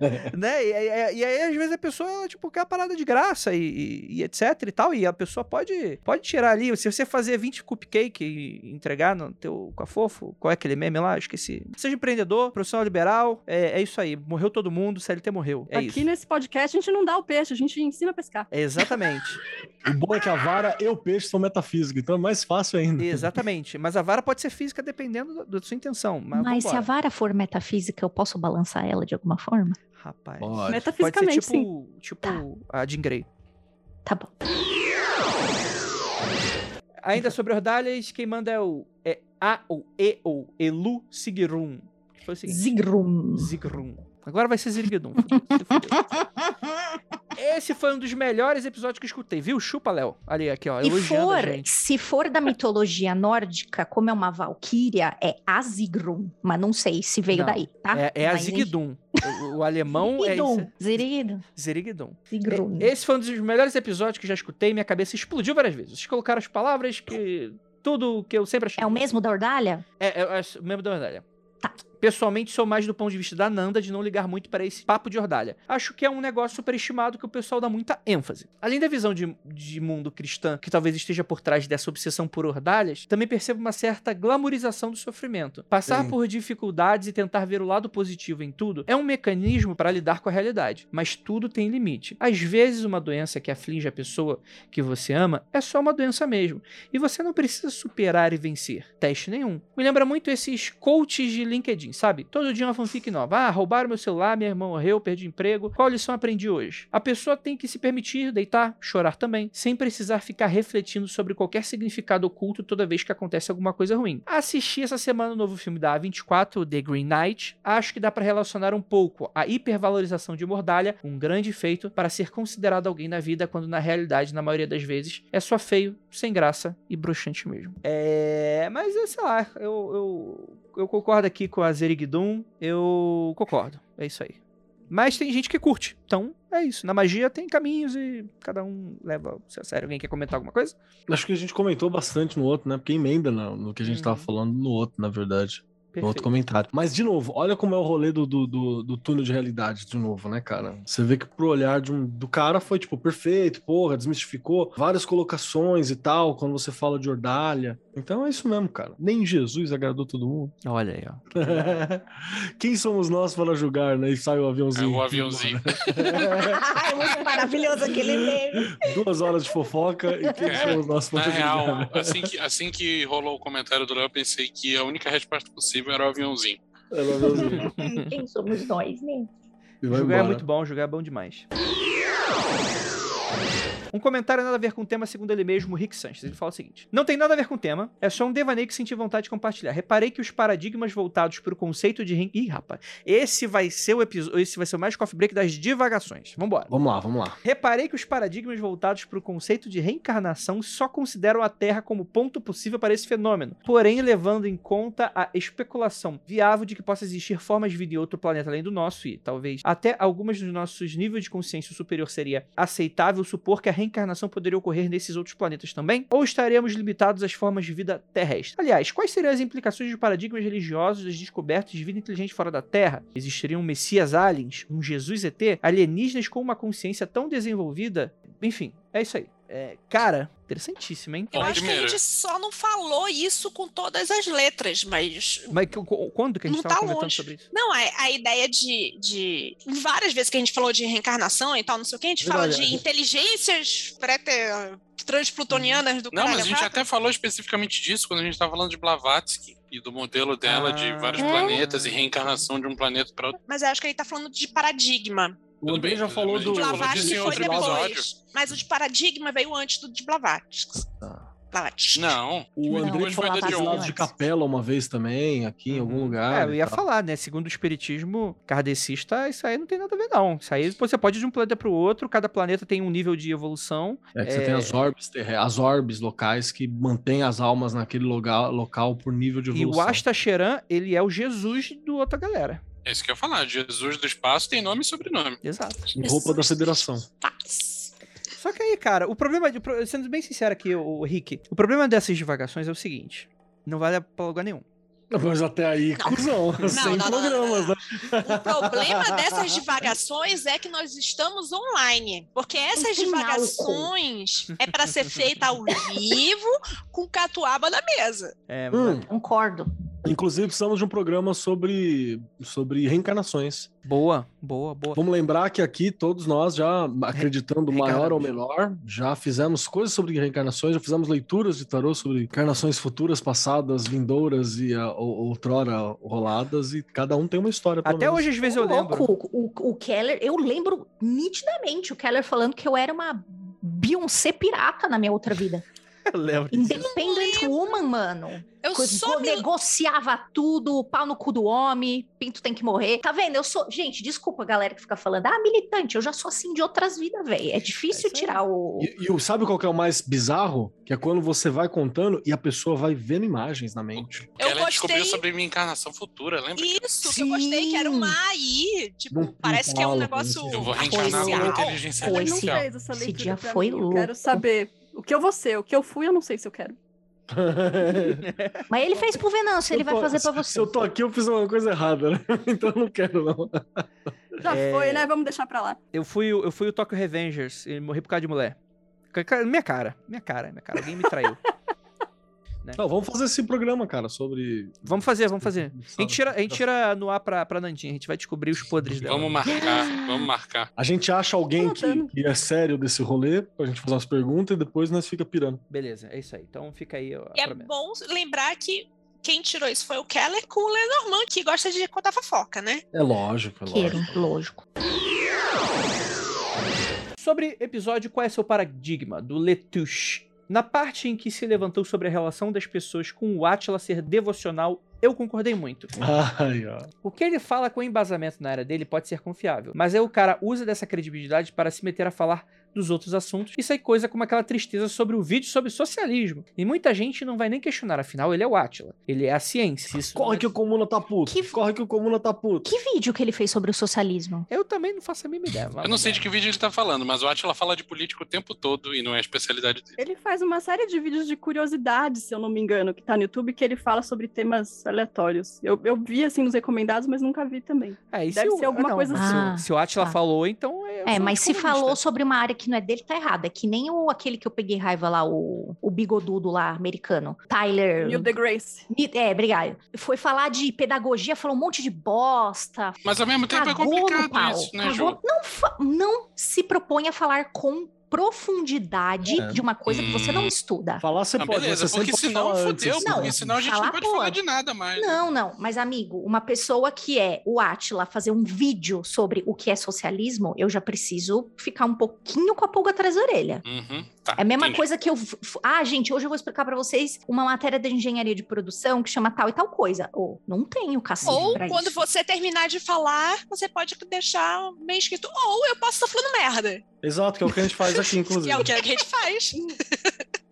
(laughs) né? E, e- e aí, às vezes, a pessoa, ela, tipo, quer a parada de graça e, e- e etc e tal. E a pessoa pode, pode tirar ali. Se você fazer 20 cupcake e entregar no teu com a fofo, qual é aquele meme lá? Eu esqueci. Seja empreendedor, profissional liberal, é, é isso aí. Morreu todo mundo, CLT morreu. É Aqui isso. nesse podcast a gente não dá o peixe, a gente ensina a pescar. É exatamente. (laughs) O bom é que a vara e o peixe são metafísica, então é mais fácil ainda. exatamente. Mas a vara pode ser física dependendo da, sua intenção. Mas, Mas se a vara for metafísica, eu posso balançar ela de alguma forma? Rapaz. Pode. Pode ser Metafisicamente, sim. tipo, tipo a Jean Grey. Tá bom. Ainda sobre ordalhas, quem manda é o é A ou E ou Elu Sigrum. Foi o seguinte. Zigrum. Zigrum. Agora vai ser Zirigdum. (laughs) Esse foi um dos melhores episódios que eu escutei, viu? Chupa, Léo. Ali, aqui, ó. E for, se for da mitologia nórdica, como é uma valquíria, é Azigrum. Mas não sei se veio Não, daí, tá? É, é a Mas Zigdum. O, o alemão é Zirigdum. Zirigdum. Zirigdum. Esse foi um dos melhores episódios que já escutei. Minha cabeça explodiu várias vezes. Vocês colocaram as palavras que... Tudo que eu sempre achei. É o mesmo da Ordalha? É, é, é o mesmo da Ordalha. Tá. Pessoalmente, sou mais do ponto de vista da Nanda de não ligar muito para esse papo de Ordalha. Acho que é um negócio superestimado que o pessoal dá muita ênfase. Além da visão de, de mundo cristã que talvez esteja por trás dessa obsessão por Ordalhas, também percebo uma certa glamorização do sofrimento. Passar Sim. por dificuldades e tentar ver o lado positivo em tudo é um mecanismo para lidar com a realidade, mas tudo tem limite. Às vezes, uma doença que aflige a pessoa que você ama é só uma doença mesmo, e você não precisa superar e vencer. Teste nenhum. Me lembra muito esses coaches de LinkedIn, sabe? Todo dia uma fanfic nova. Ah, roubaram meu celular, minha irmã morreu, perdi emprego. Qual lição aprendi hoje? A pessoa tem que se permitir deitar, chorar também, sem precisar ficar refletindo sobre qualquer significado oculto toda vez que acontece alguma coisa ruim. Assisti essa semana o novo filme da A24, The Green Knight. Acho que dá pra relacionar um pouco a hipervalorização de Mordalha, um grande feito para ser considerado alguém na vida, quando na realidade, na maioria das vezes, é só feio, sem graça e broxante mesmo. É. Mas, é, sei lá, eu, eu, eu concordo aqui com a Zerigdum, eu concordo. É isso aí. Mas tem gente que curte. Então, é isso. Na magia tem caminhos e cada um leva -se a sério. Alguém quer comentar alguma coisa? Acho que a gente comentou bastante no outro, né? Porque emenda no, no que a gente tava Uhum. falando no outro, na verdade. No outro Perfeito. comentário. Mas, de novo, olha como é o rolê do, do, do, do túnel de realidade, de novo, né, cara? Você vê que pro olhar de um, do cara foi, tipo, perfeito, porra, desmistificou várias colocações e tal, quando você fala de Ordalha. Então é isso mesmo, cara. Nem Jesus agradou todo mundo. Olha aí, ó. (laughs) Quem somos nós para julgar, né? E sai o aviãozinho. É o aviãozinho. é muito (laughs) maravilhoso aquele (laughs) meme. Duas horas de fofoca e quem É, somos nós para real, julgar? assim que, assim que rolou o comentário do Léo, eu pensei que a única resposta possível era o aviãozinho. É o aviãozinho. Quem somos nós, né? Jogar é embora. muito bom, jogar é bom demais. Um comentário nada a ver com o tema, segundo ele mesmo, Rick Sanches. Ele fala o seguinte: Não tem nada a ver com o tema, é só um devaneio que senti vontade de compartilhar. Reparei que os paradigmas voltados para o conceito de. Ih, rapaz, esse vai ser o episódio. Esse vai ser o mais coffee break das divagações. Vambora. Vamos lá, vamos lá. Reparei que os paradigmas voltados para o conceito de reencarnação só consideram a Terra como ponto possível para esse fenômeno, porém levando em conta a especulação viável de que possa existir formas de vida em outro planeta além do nosso e, talvez, até algumas dos nossos níveis de consciência superior seria aceitável supor que a reencarnação poderia ocorrer nesses outros planetas também? Ou estaremos limitados às formas de vida terrestres? Aliás, quais seriam as implicações de paradigmas religiosos das descobertas de vida inteligente fora da Terra? Existiriam messias aliens, um Jesus ET, alienígenas com uma consciência tão desenvolvida? Enfim, é isso aí. É, cara, interessantíssimo, hein? Eu acho que a gente só não falou isso com todas as letras, mas. Mas qu- qu- quando que a gente Não estava tá comentando longe. sobre isso? Não, a, a ideia de, de. Várias vezes que a gente falou de reencarnação e tal, não sei o que, a gente fala de inteligências pré- transplutonianas do Não, mas a gente quatro. até falou especificamente disso quando a gente tava falando de Blavatsky e do modelo dela de Ah. vários É. planetas e reencarnação de um planeta para outro. Mas eu acho que ele tá falando de paradigma. O André já falou do. Blavatsky foi depois. episódio. Mas o de paradigma veio antes do de Blavatsky. Blavatsky. Não. O André foi da de de capela uma vez também, aqui em algum Uhum. lugar. É, eu e ia tal. falar, né? Segundo o espiritismo kardecista, isso aí não tem nada a ver, não. Isso aí você pode ir de um planeta pro outro, cada planeta tem um nível de evolução. É que você É. tem as orbes, as orbes locais que mantêm as almas naquele local, local por nível de E evolução. o Astacheran, ele é o Jesus do outra galera. É isso que eu ia falar. Jesus do espaço tem nome e sobrenome. Exato. Em roupa da federação. Só que aí, cara, o problema, de- sendo bem sincero aqui, o Rick, o problema dessas divagações é o seguinte: não vale pra lugar nenhum. Mas até aí, Não. cuzão. Sem não, não, programas, não, né? O problema dessas divagações é que nós estamos online. Porque essas divagações é para ser feita ao vivo com catuaba na mesa. É, Hum, Concordo. Inclusive, precisamos de um programa sobre, sobre reencarnações. boa, boa, boa. Vamos lembrar que aqui todos nós já, acreditando maior ou menor, já fizemos coisas sobre reencarnações, já fizemos leituras de tarô sobre encarnações futuras, passadas, vindouras e a, ou- outrora roladas, e cada um tem uma história. Até menos. hoje, às vezes, eu lembro. louco, o, o Keller, eu lembro nitidamente o Keller falando que eu era uma Beyoncé pirata na minha outra vida. (laughs) Eu lembro. disso. Independent woman, mano. Eu Coisa- só me negociava tudo, pau no cu do homem, pinto tem que morrer. Tá vendo? Eu sou. Gente, desculpa a galera que fica falando, ah, militante, eu já sou assim de outras vidas, velho. É difícil É tirar o. E, e sabe qual que é o mais bizarro? Que é quando você vai contando e a pessoa vai vendo imagens na mente. Eu Ela descobriu gostei- sobre minha encarnação futura, lembra? Isso, que eu gostei que era uma AI. Tipo, Não- não parece que é um negócio. parece- Eu vou reencarnar Foi como louco. inteligência artificial. essa Esse dia foi mim. Eu quero louco. saber o que eu vou ser. O que eu fui, eu não sei se eu quero. (laughs) Mas ele fez pro Venâncio, ele Eu vai tô- fazer pra Se você. eu tô aqui, eu fiz uma coisa errada, né? (laughs) Então eu não quero, não. Já É. foi, né? Vamos deixar pra lá. Eu fui, o- eu fui o Tokyo Revengers e morri por causa de mulher. Minha cara, minha cara, minha cara. Alguém me traiu. (laughs) Não, vamos fazer esse programa, cara, sobre. vamos fazer, vamos fazer. A gente tira, a gente tira no ar pra, pra Nandinha, a gente vai descobrir os podres dela. Vamos marcar, vamos marcar. A gente acha alguém Tô que, que é sério desse rolê, pra gente fazer umas perguntas e depois nós fica pirando. Beleza, é isso aí. Então fica aí E é bom lembrar que quem tirou isso foi o Keller com o Lenormand, que gosta de contar fofoca, né? É lógico, é Queiro, lógico. lógico. Sobre episódio Qual é seu paradigma? Do Letouche. Na parte em que se levantou sobre a relação das pessoas com o Atila ser devocional eu concordei muito. (laughs) Ai, ó. O que ele fala com embasamento na área dele pode ser confiável, mas aí o cara usa dessa credibilidade para se meter a falar dos outros assuntos e sai coisa como aquela tristeza sobre o vídeo sobre socialismo. E muita gente não vai nem questionar, afinal ele é o Átila, ele é a ciência. Isso Corre que o Comuna tá puto. Que- Corre que o Comuna tá puto. Que vídeo que ele fez sobre o socialismo? Eu também não faço a mínima ideia. Eu não sei de que vídeo ele tá falando, mas o Atila fala de político o tempo todo e não é a especialidade dele. Ele faz uma série de vídeos de curiosidades, se eu não me engano, que tá no YouTube, que ele fala sobre temas aleatórios. Eu, eu vi, assim, nos recomendados, mas nunca vi também. É, e Deve se o- ser alguma não, coisa se, assim. o- se o Atila tá. falou, então é. eu É, mas se comunista. falou sobre uma área que não é dele, tá errado. É que nem o, aquele que eu peguei raiva lá, o, o bigodudo lá, americano. Tyler. Neil deGrace. É, obrigado. Foi falar de pedagogia, falou um monte de bosta. Mas ao mesmo tempo é complicado pau. isso, né, Ju? Não, não se propõe a falar com profundidade É. de uma coisa que você não Hum. estuda. Falar você Ah, pode, beleza, você porque pode senão falar fudeu, antes, Não, porque senão a gente falar não pode falar de nada mais. né? Não, não, mas amigo, uma pessoa que é o Átila fazer um vídeo sobre o que é socialismo, eu já preciso ficar um pouquinho com a pulga atrás da orelha. Uhum, tá, É a mesma entendi. coisa que eu. Ah, gente, hoje eu vou explicar pra vocês uma matéria de engenharia de produção que chama tal e tal coisa. Ou não tenho cacete Ou pra quando isso. você terminar de falar, você pode deixar bem escrito. Ou eu posso estar falando merda. Exato, que é o que a gente faz aqui, (laughs) Que inclusive. é o que a gente faz. (laughs)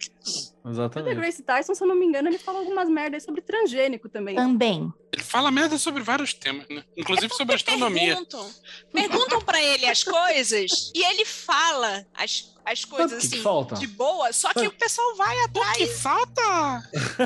O Exatamente. deGrace Tyson, se eu não me engano, ele fala algumas merdas sobre transgênico também. Também. Ele fala merda sobre vários temas, né? Inclusive sobre astronomia. Perguntam, perguntam para ele as coisas e ele fala as, as coisas o que que assim falta? de boa, só que o pessoal vai O que atrás. falta?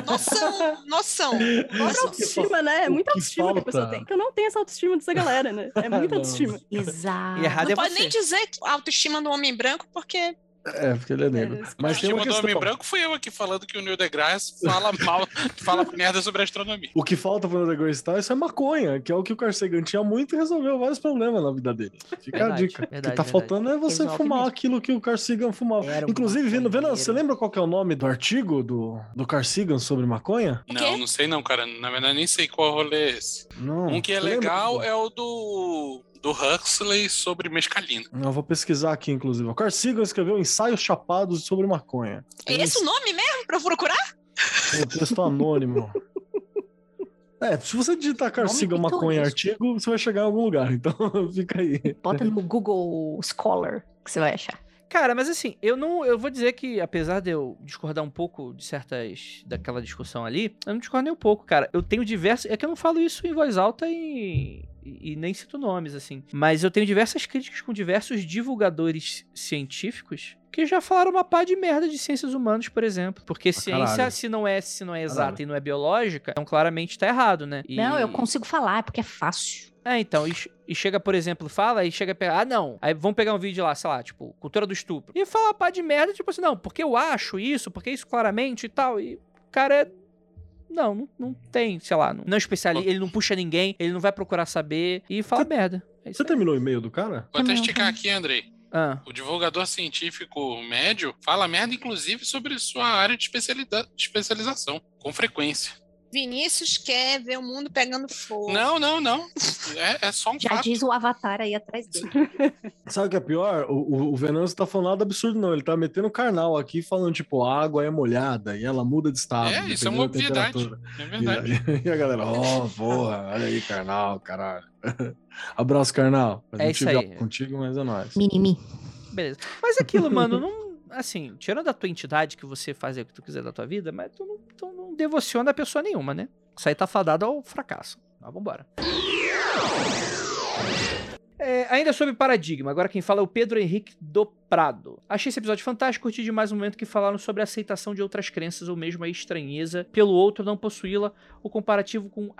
Noção, noção. (laughs) Fora autoestima, né? É o muita que autoestima que a pessoa tem. Que eu não tenho essa autoestima dessa galera, né? É (laughs) muita autoestima. Exato. E errado Não é pode você. nem dizer a autoestima do homem branco, porque É, porque ele é negro. É, Mas tem uma questão. homem branco fui eu aqui falando que o Neil deGrasse fala mal, (laughs) fala merda sobre astronomia. O que falta pro The Grace Tyson é maconha, que é o que o Carl Sagan tinha muito e resolveu vários problemas na vida dele. Fica Verdade, a dica. o que verdade, tá verdade. faltando é você fumar mesmo. aquilo que o Carl Sagan fumava. Era Inclusive, vendo, vendo, você lembra qual que é o nome do artigo do, do Carl Sagan sobre maconha? Não, não sei não, cara. Na verdade, nem sei qual rolê é esse. Não. Um que é você lembra? legal é o do, do Huxley sobre mescalina. Eu vou pesquisar aqui, inclusive. O Carl Sagan escreveu Ensaios Chapados sobre Maconha. é esse o nome mesmo pra eu procurar? Um texto anônimo. (laughs) É, se você digitar Sagan Maconha artigo, você vai chegar em algum lugar. Então, (laughs) fica aí. Bota no Google Scholar que você vai achar. Cara, mas assim, eu não. Eu vou dizer que, apesar de eu discordar um pouco de certas. daquela discussão ali, eu não discordo nem um pouco, cara. Eu tenho diversos. É que eu não falo isso em voz alta e. e, e nem cito nomes, assim. Mas eu tenho diversas críticas com diversos divulgadores científicos que já falaram uma pá de merda de ciências humanas, por exemplo. Porque ciência, caralho. se não é, se não é exata Caralho. e não é biológica, então claramente tá errado, né? E- Não, eu consigo falar, é porque é fácil. é, então, e, e chega, por exemplo, fala e chega a pegar, ah, não. Aí vamos pegar um vídeo lá, sei lá, tipo, cultura do estupro. E fala uma pá de merda, tipo assim, não, porque eu acho isso, porque isso claramente e tal. E o cara é. Não, não, não tem, sei lá, não, não é especialista, ele não puxa ninguém, ele não vai procurar saber e fala merda. É Você aí. terminou o e-mail do cara? Vou até esticar aqui, Andrei. Ah, O divulgador científico médio fala merda, inclusive, sobre sua área de, especialida- de especialização, com frequência. Vinícius quer ver o mundo pegando fogo. Não, não, não. É, é só um Já fato. diz o avatar aí atrás dele. (laughs) Sabe o que é pior? O, o, o Venâncio tá falando nada absurdo, não. Ele tá metendo carnal aqui, falando, tipo, a água é molhada e ela muda de estado. É, isso é uma obviedade. É E, verdade. (laughs) e a galera, ó, porra, olha aí, carnal, caralho. (laughs) Abraço, carnal. A É gente isso aí. contigo, mas é nóis. Minimi. beleza. Mas aquilo, mano, não. Assim, tirando a tua entidade que você faz o que tu quiser da tua vida, mas tu não, tu não devociona a pessoa nenhuma, né? Isso aí tá fadado ao fracasso. Mas vambora. É, ainda sobre paradigma, agora quem fala é o Pedro Henrique do Prado. Achei esse episódio fantástico, curti demais o momento que falaram sobre a aceitação de outras crenças ou mesmo a estranheza pelo outro não possuí-la, o comparativo com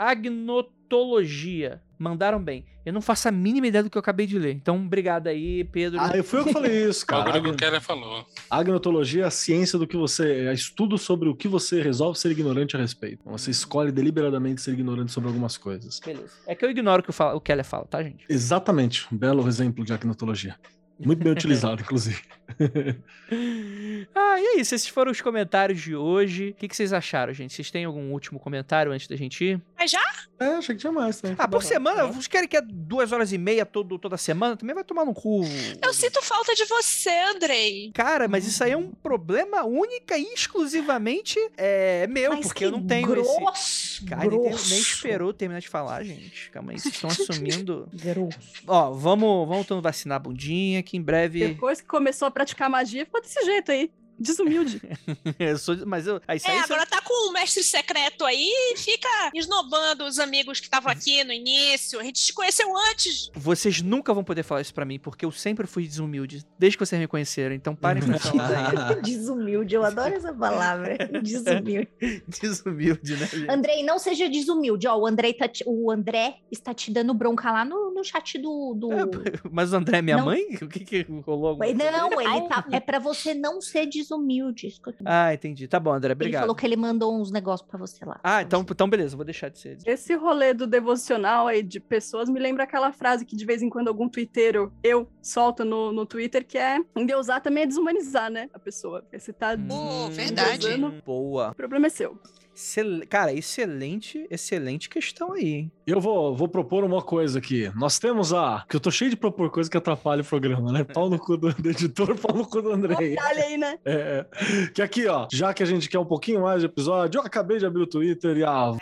agnotologia. Mandaram bem. Eu não faço a mínima ideia do que eu acabei de ler. Então, obrigado aí, Pedro. Ah, eu fui eu que falei isso, cara. bagulho que o Agn- Keller falou. Agnotologia é a ciência do que você. É estudo sobre o que você resolve ser ignorante a respeito. Você escolhe deliberadamente ser ignorante sobre algumas coisas. Beleza. É que eu ignoro o que o Keller fala, tá, gente? Exatamente. Um belo exemplo de agnotologia. Muito bem (laughs) utilizado, inclusive. (laughs) ah, e é isso. Esses foram os comentários de hoje. O que, que vocês acharam, gente? Vocês têm algum último comentário antes da gente ir? Mas já? É, achei que tinha mais também. Ah, por semana? Vocês querem que é duas horas e meia todo, toda semana? Também vai tomar no cu. Eu sinto falta de você, Andrei. Cara, mas isso aí é um problema única e exclusivamente é, meu, Mas porque que eu não tenho esse. grosso. Nem, nem Grosso. esperou terminar de falar, gente. Calma aí, vocês estão (laughs) assumindo. Grosso. Ó, vamos, vamos vacinar a bundinha, que em breve. Depois que começou a praticar magia, ficou desse jeito aí. Desumilde. (laughs) eu sou, mas eu. Aí, isso É, aí, agora tá com um mestre secreto aí e fica esnobando os amigos que estavam aqui no início. A gente te conheceu antes. Vocês nunca vão poder falar isso pra mim, porque eu sempre fui desumilde, desde que vocês me conheceram. Então parem essa onda (laughs) Desumilde, eu adoro essa palavra. (laughs) Desumilde. Desumilde, né, gente? Andrei, não seja desumilde. Ó, o, Andrei tá te- o André está te dando bronca lá no, no chat do. do... É, mas o André é minha Não. mãe? O que que rolou? Não, ele tá. É pra você não ser desumilde. Eu tô- Ah, entendi. Tá bom, André, Ele obrigado. falou que ele mandou uns negócios pra você lá. Ah, então, então beleza, vou deixar de ser. Esse rolê do devocional aí de pessoas me lembra aquela frase que de vez em quando algum twitteiro eu solto no, no Twitter, que é endeusar também é desumanizar, né? A pessoa. Você tá. Hum, verdade. Boa. O problema é seu. Excel- Cara, excelente, excelente questão aí. Eu vou, vou propor uma coisa aqui. Nós temos a. Que eu tô cheio de propor coisa que atrapalha o programa, né? Pau no cu do, (laughs) do editor, pau no cu do Andrei. Olha aí, né? (laughs) É, é. que aqui, ó, já que a gente quer um pouquinho mais de episódio, eu acabei de abrir o Twitter e a.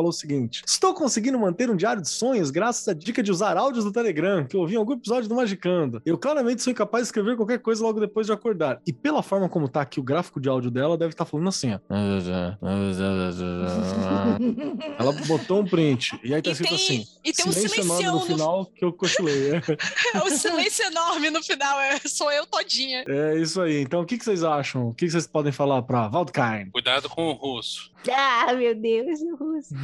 Falou o seguinte: Estou conseguindo manter um diário de sonhos graças à dica de usar áudios do Telegram, que eu ouvi em algum episódio do Magicando. Eu claramente sou incapaz de escrever qualquer coisa logo depois de acordar. E pela forma como tá aqui o gráfico de áudio dela, deve estar falando assim, ó. (laughs) Ela botou um print. E aí tá E escrito tem- assim. e tem um silêncio enorme no no- final que eu cochilei. (laughs) (laughs) É, o silêncio enorme no final. é- Sou eu todinha. é isso aí. Então, o que, que vocês acham? O que, que vocês podem falar pra Waldkain? Cuidado com o russo. Ah, meu Deus, o russo.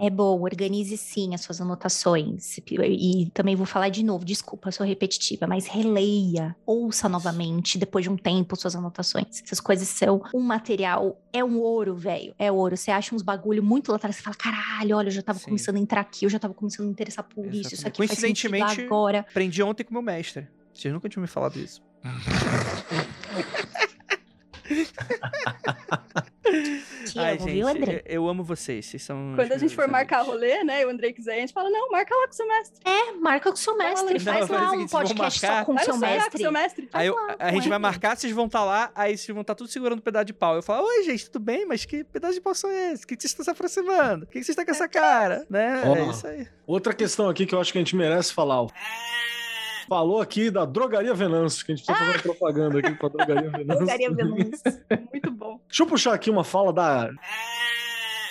É bom, organize sim as suas anotações. E também vou falar de novo, desculpa, sou repetitiva, mas releia, ouça novamente, depois de um tempo, suas anotações. Essas coisas são um material, é um ouro, velho, é ouro. Você acha uns bagulho muito lá atrás, você fala, caralho, olha, eu já tava Sim. começando a entrar aqui, eu já tava começando a me interessar por isso, isso aqui faz Coincidentemente- agora. Aprendi ontem com meu mestre. Vocês nunca tinham me falado isso. (laughs) (laughs) Te Ai, amo, viu, gente, André? eu, eu amo vocês. Vocês são. Quando a gente for marcar rolê. né? E o Andrei quiser, a gente fala, não, marca lá com o seu mestre. É, marca com o seu mestre, Não, faz o lá um podcast marcar- só com o seu o seu mestre. Aí eu- lá, a gente vai marcar, vocês vão estar lá, aí vocês vão estar tudo segurando um pedaço de pau. Eu falo, oi, gente, tudo bem? Mas que pedaço de pau são esses? O que que vocês estão se aproximando? O que que vocês estão com essa cara? Né? Ó. É isso aí. Outra questão aqui que eu acho que a gente merece falar. ó. Falou aqui da Drogaria Venâncio, que a gente precisa fazer uma propaganda aqui pra Drogaria (laughs) Venâncio. Drogaria Venâncio. Muito bom. Deixa eu puxar aqui uma fala da.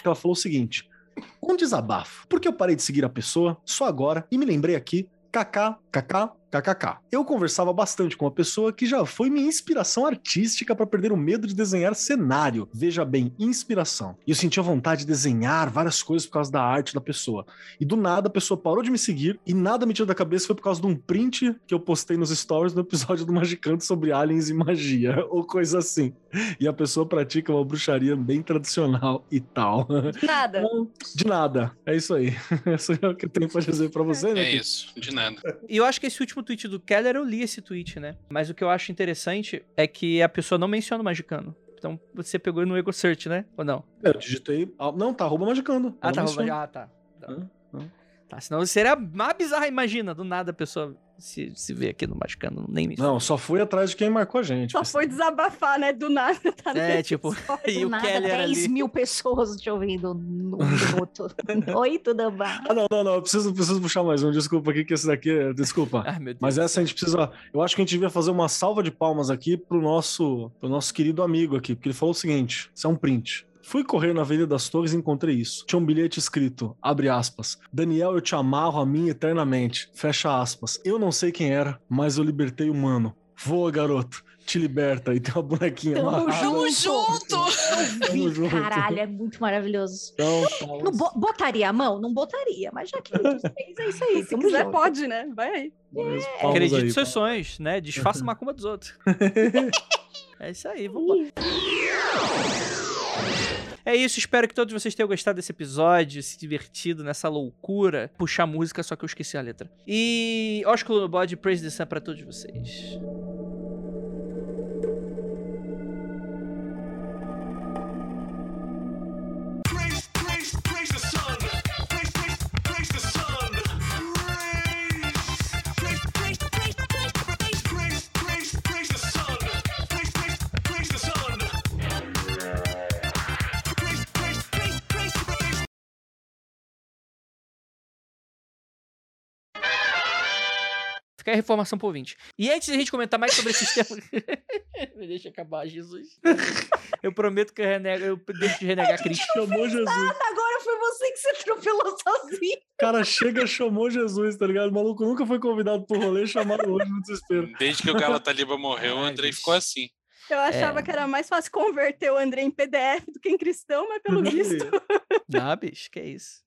Ela falou o seguinte: um desabafo. Porque eu parei de seguir a pessoa só agora e me lembrei aqui, kkk, kkk, kkk. Eu conversava bastante com uma pessoa que já foi minha inspiração artística para perder o medo de desenhar cenário. Veja bem, inspiração. E eu sentia vontade de desenhar várias coisas por causa da arte da pessoa. E do nada a pessoa parou de me seguir e nada me tirou da cabeça foi por causa de um print que eu postei nos stories no episódio do Magicando sobre aliens e magia, (laughs) ou coisa assim. E a pessoa pratica uma bruxaria bem tradicional e tal. Nada. De nada. É isso aí. (laughs) Isso é o que eu tenho pra dizer pra você, né? É isso, de nada. E eu acho que esse último tweet do Keller, eu li esse tweet, né? Mas o que eu acho interessante é que a pessoa não menciona o Magicano. Então você pegou no Ego Search, né? Ou não? É, Eu digitei. ah, Não, tá arroba magicando. Ah, tá. menciona. Ah, tá. Tá. Hã? Tá, senão seria mais bizarro, imagina. Do nada a pessoa se, se vê aqui no Magicano, nem me. Não, só fui atrás de quem marcou a gente. Só foi desabafar, né? Do nada. Tá É, tipo, (laughs) e Do o nada, Keller 10 ali. mil pessoas te ouvindo no minuto. (laughs) Oi, tudo bem? Ah, não, não, não. Eu preciso, preciso puxar mais um. Desculpa aqui, que esse daqui é. Desculpa. (laughs) Ai, meu Deus. Mas essa a gente precisa. Eu acho que a gente devia fazer uma salva de palmas aqui pro nosso, pro nosso querido amigo aqui, porque ele falou o seguinte: isso é um print. Fui correr na Avenida das Torres e encontrei isso. Tinha um bilhete escrito, abre aspas, Daniel, eu te amarro a mim eternamente, fecha aspas. Eu não sei quem era, mas eu libertei o mano. Voa, garoto, te liberta. E tem uma bonequinha Tamo amarrada. Tamo junto! Tamo junto. Caralho, é muito maravilhoso. Então, Não bo- botaria a mão? Não botaria, mas já que fez, é isso aí. (laughs) Se quiser, junto. pode, né? Vai aí. Palmas Acredite nos seus sonhos, né? Desfaça a (laughs) macumba dos outros. (laughs) é isso aí, vamos É isso, espero que todos vocês tenham gostado desse episódio, se divertido nessa loucura. Puxar música, só que eu esqueci a letra. E Oscar no Bode, Praise the Sun pra todos vocês. Fica a informação pro ouvinte. E antes de a gente comentar mais sobre esses (laughs) temas. (laughs) Me deixa acabar, Jesus. Eu prometo que eu, renego, eu deixo de renegar Cristo. Chamou Jesus. Agora foi você que se atropelou sozinho. Cara, chega, chamou Jesus, tá ligado? O maluco nunca foi convidado pro rolê, chamaram hoje no desespero. Desde que o Gala Taliba morreu, o Ai, Andrei gente. ficou assim. Eu achava É. que era mais fácil converter o André em PDF do que em cristão, mas pelo visto. Ah, bicho, que isso.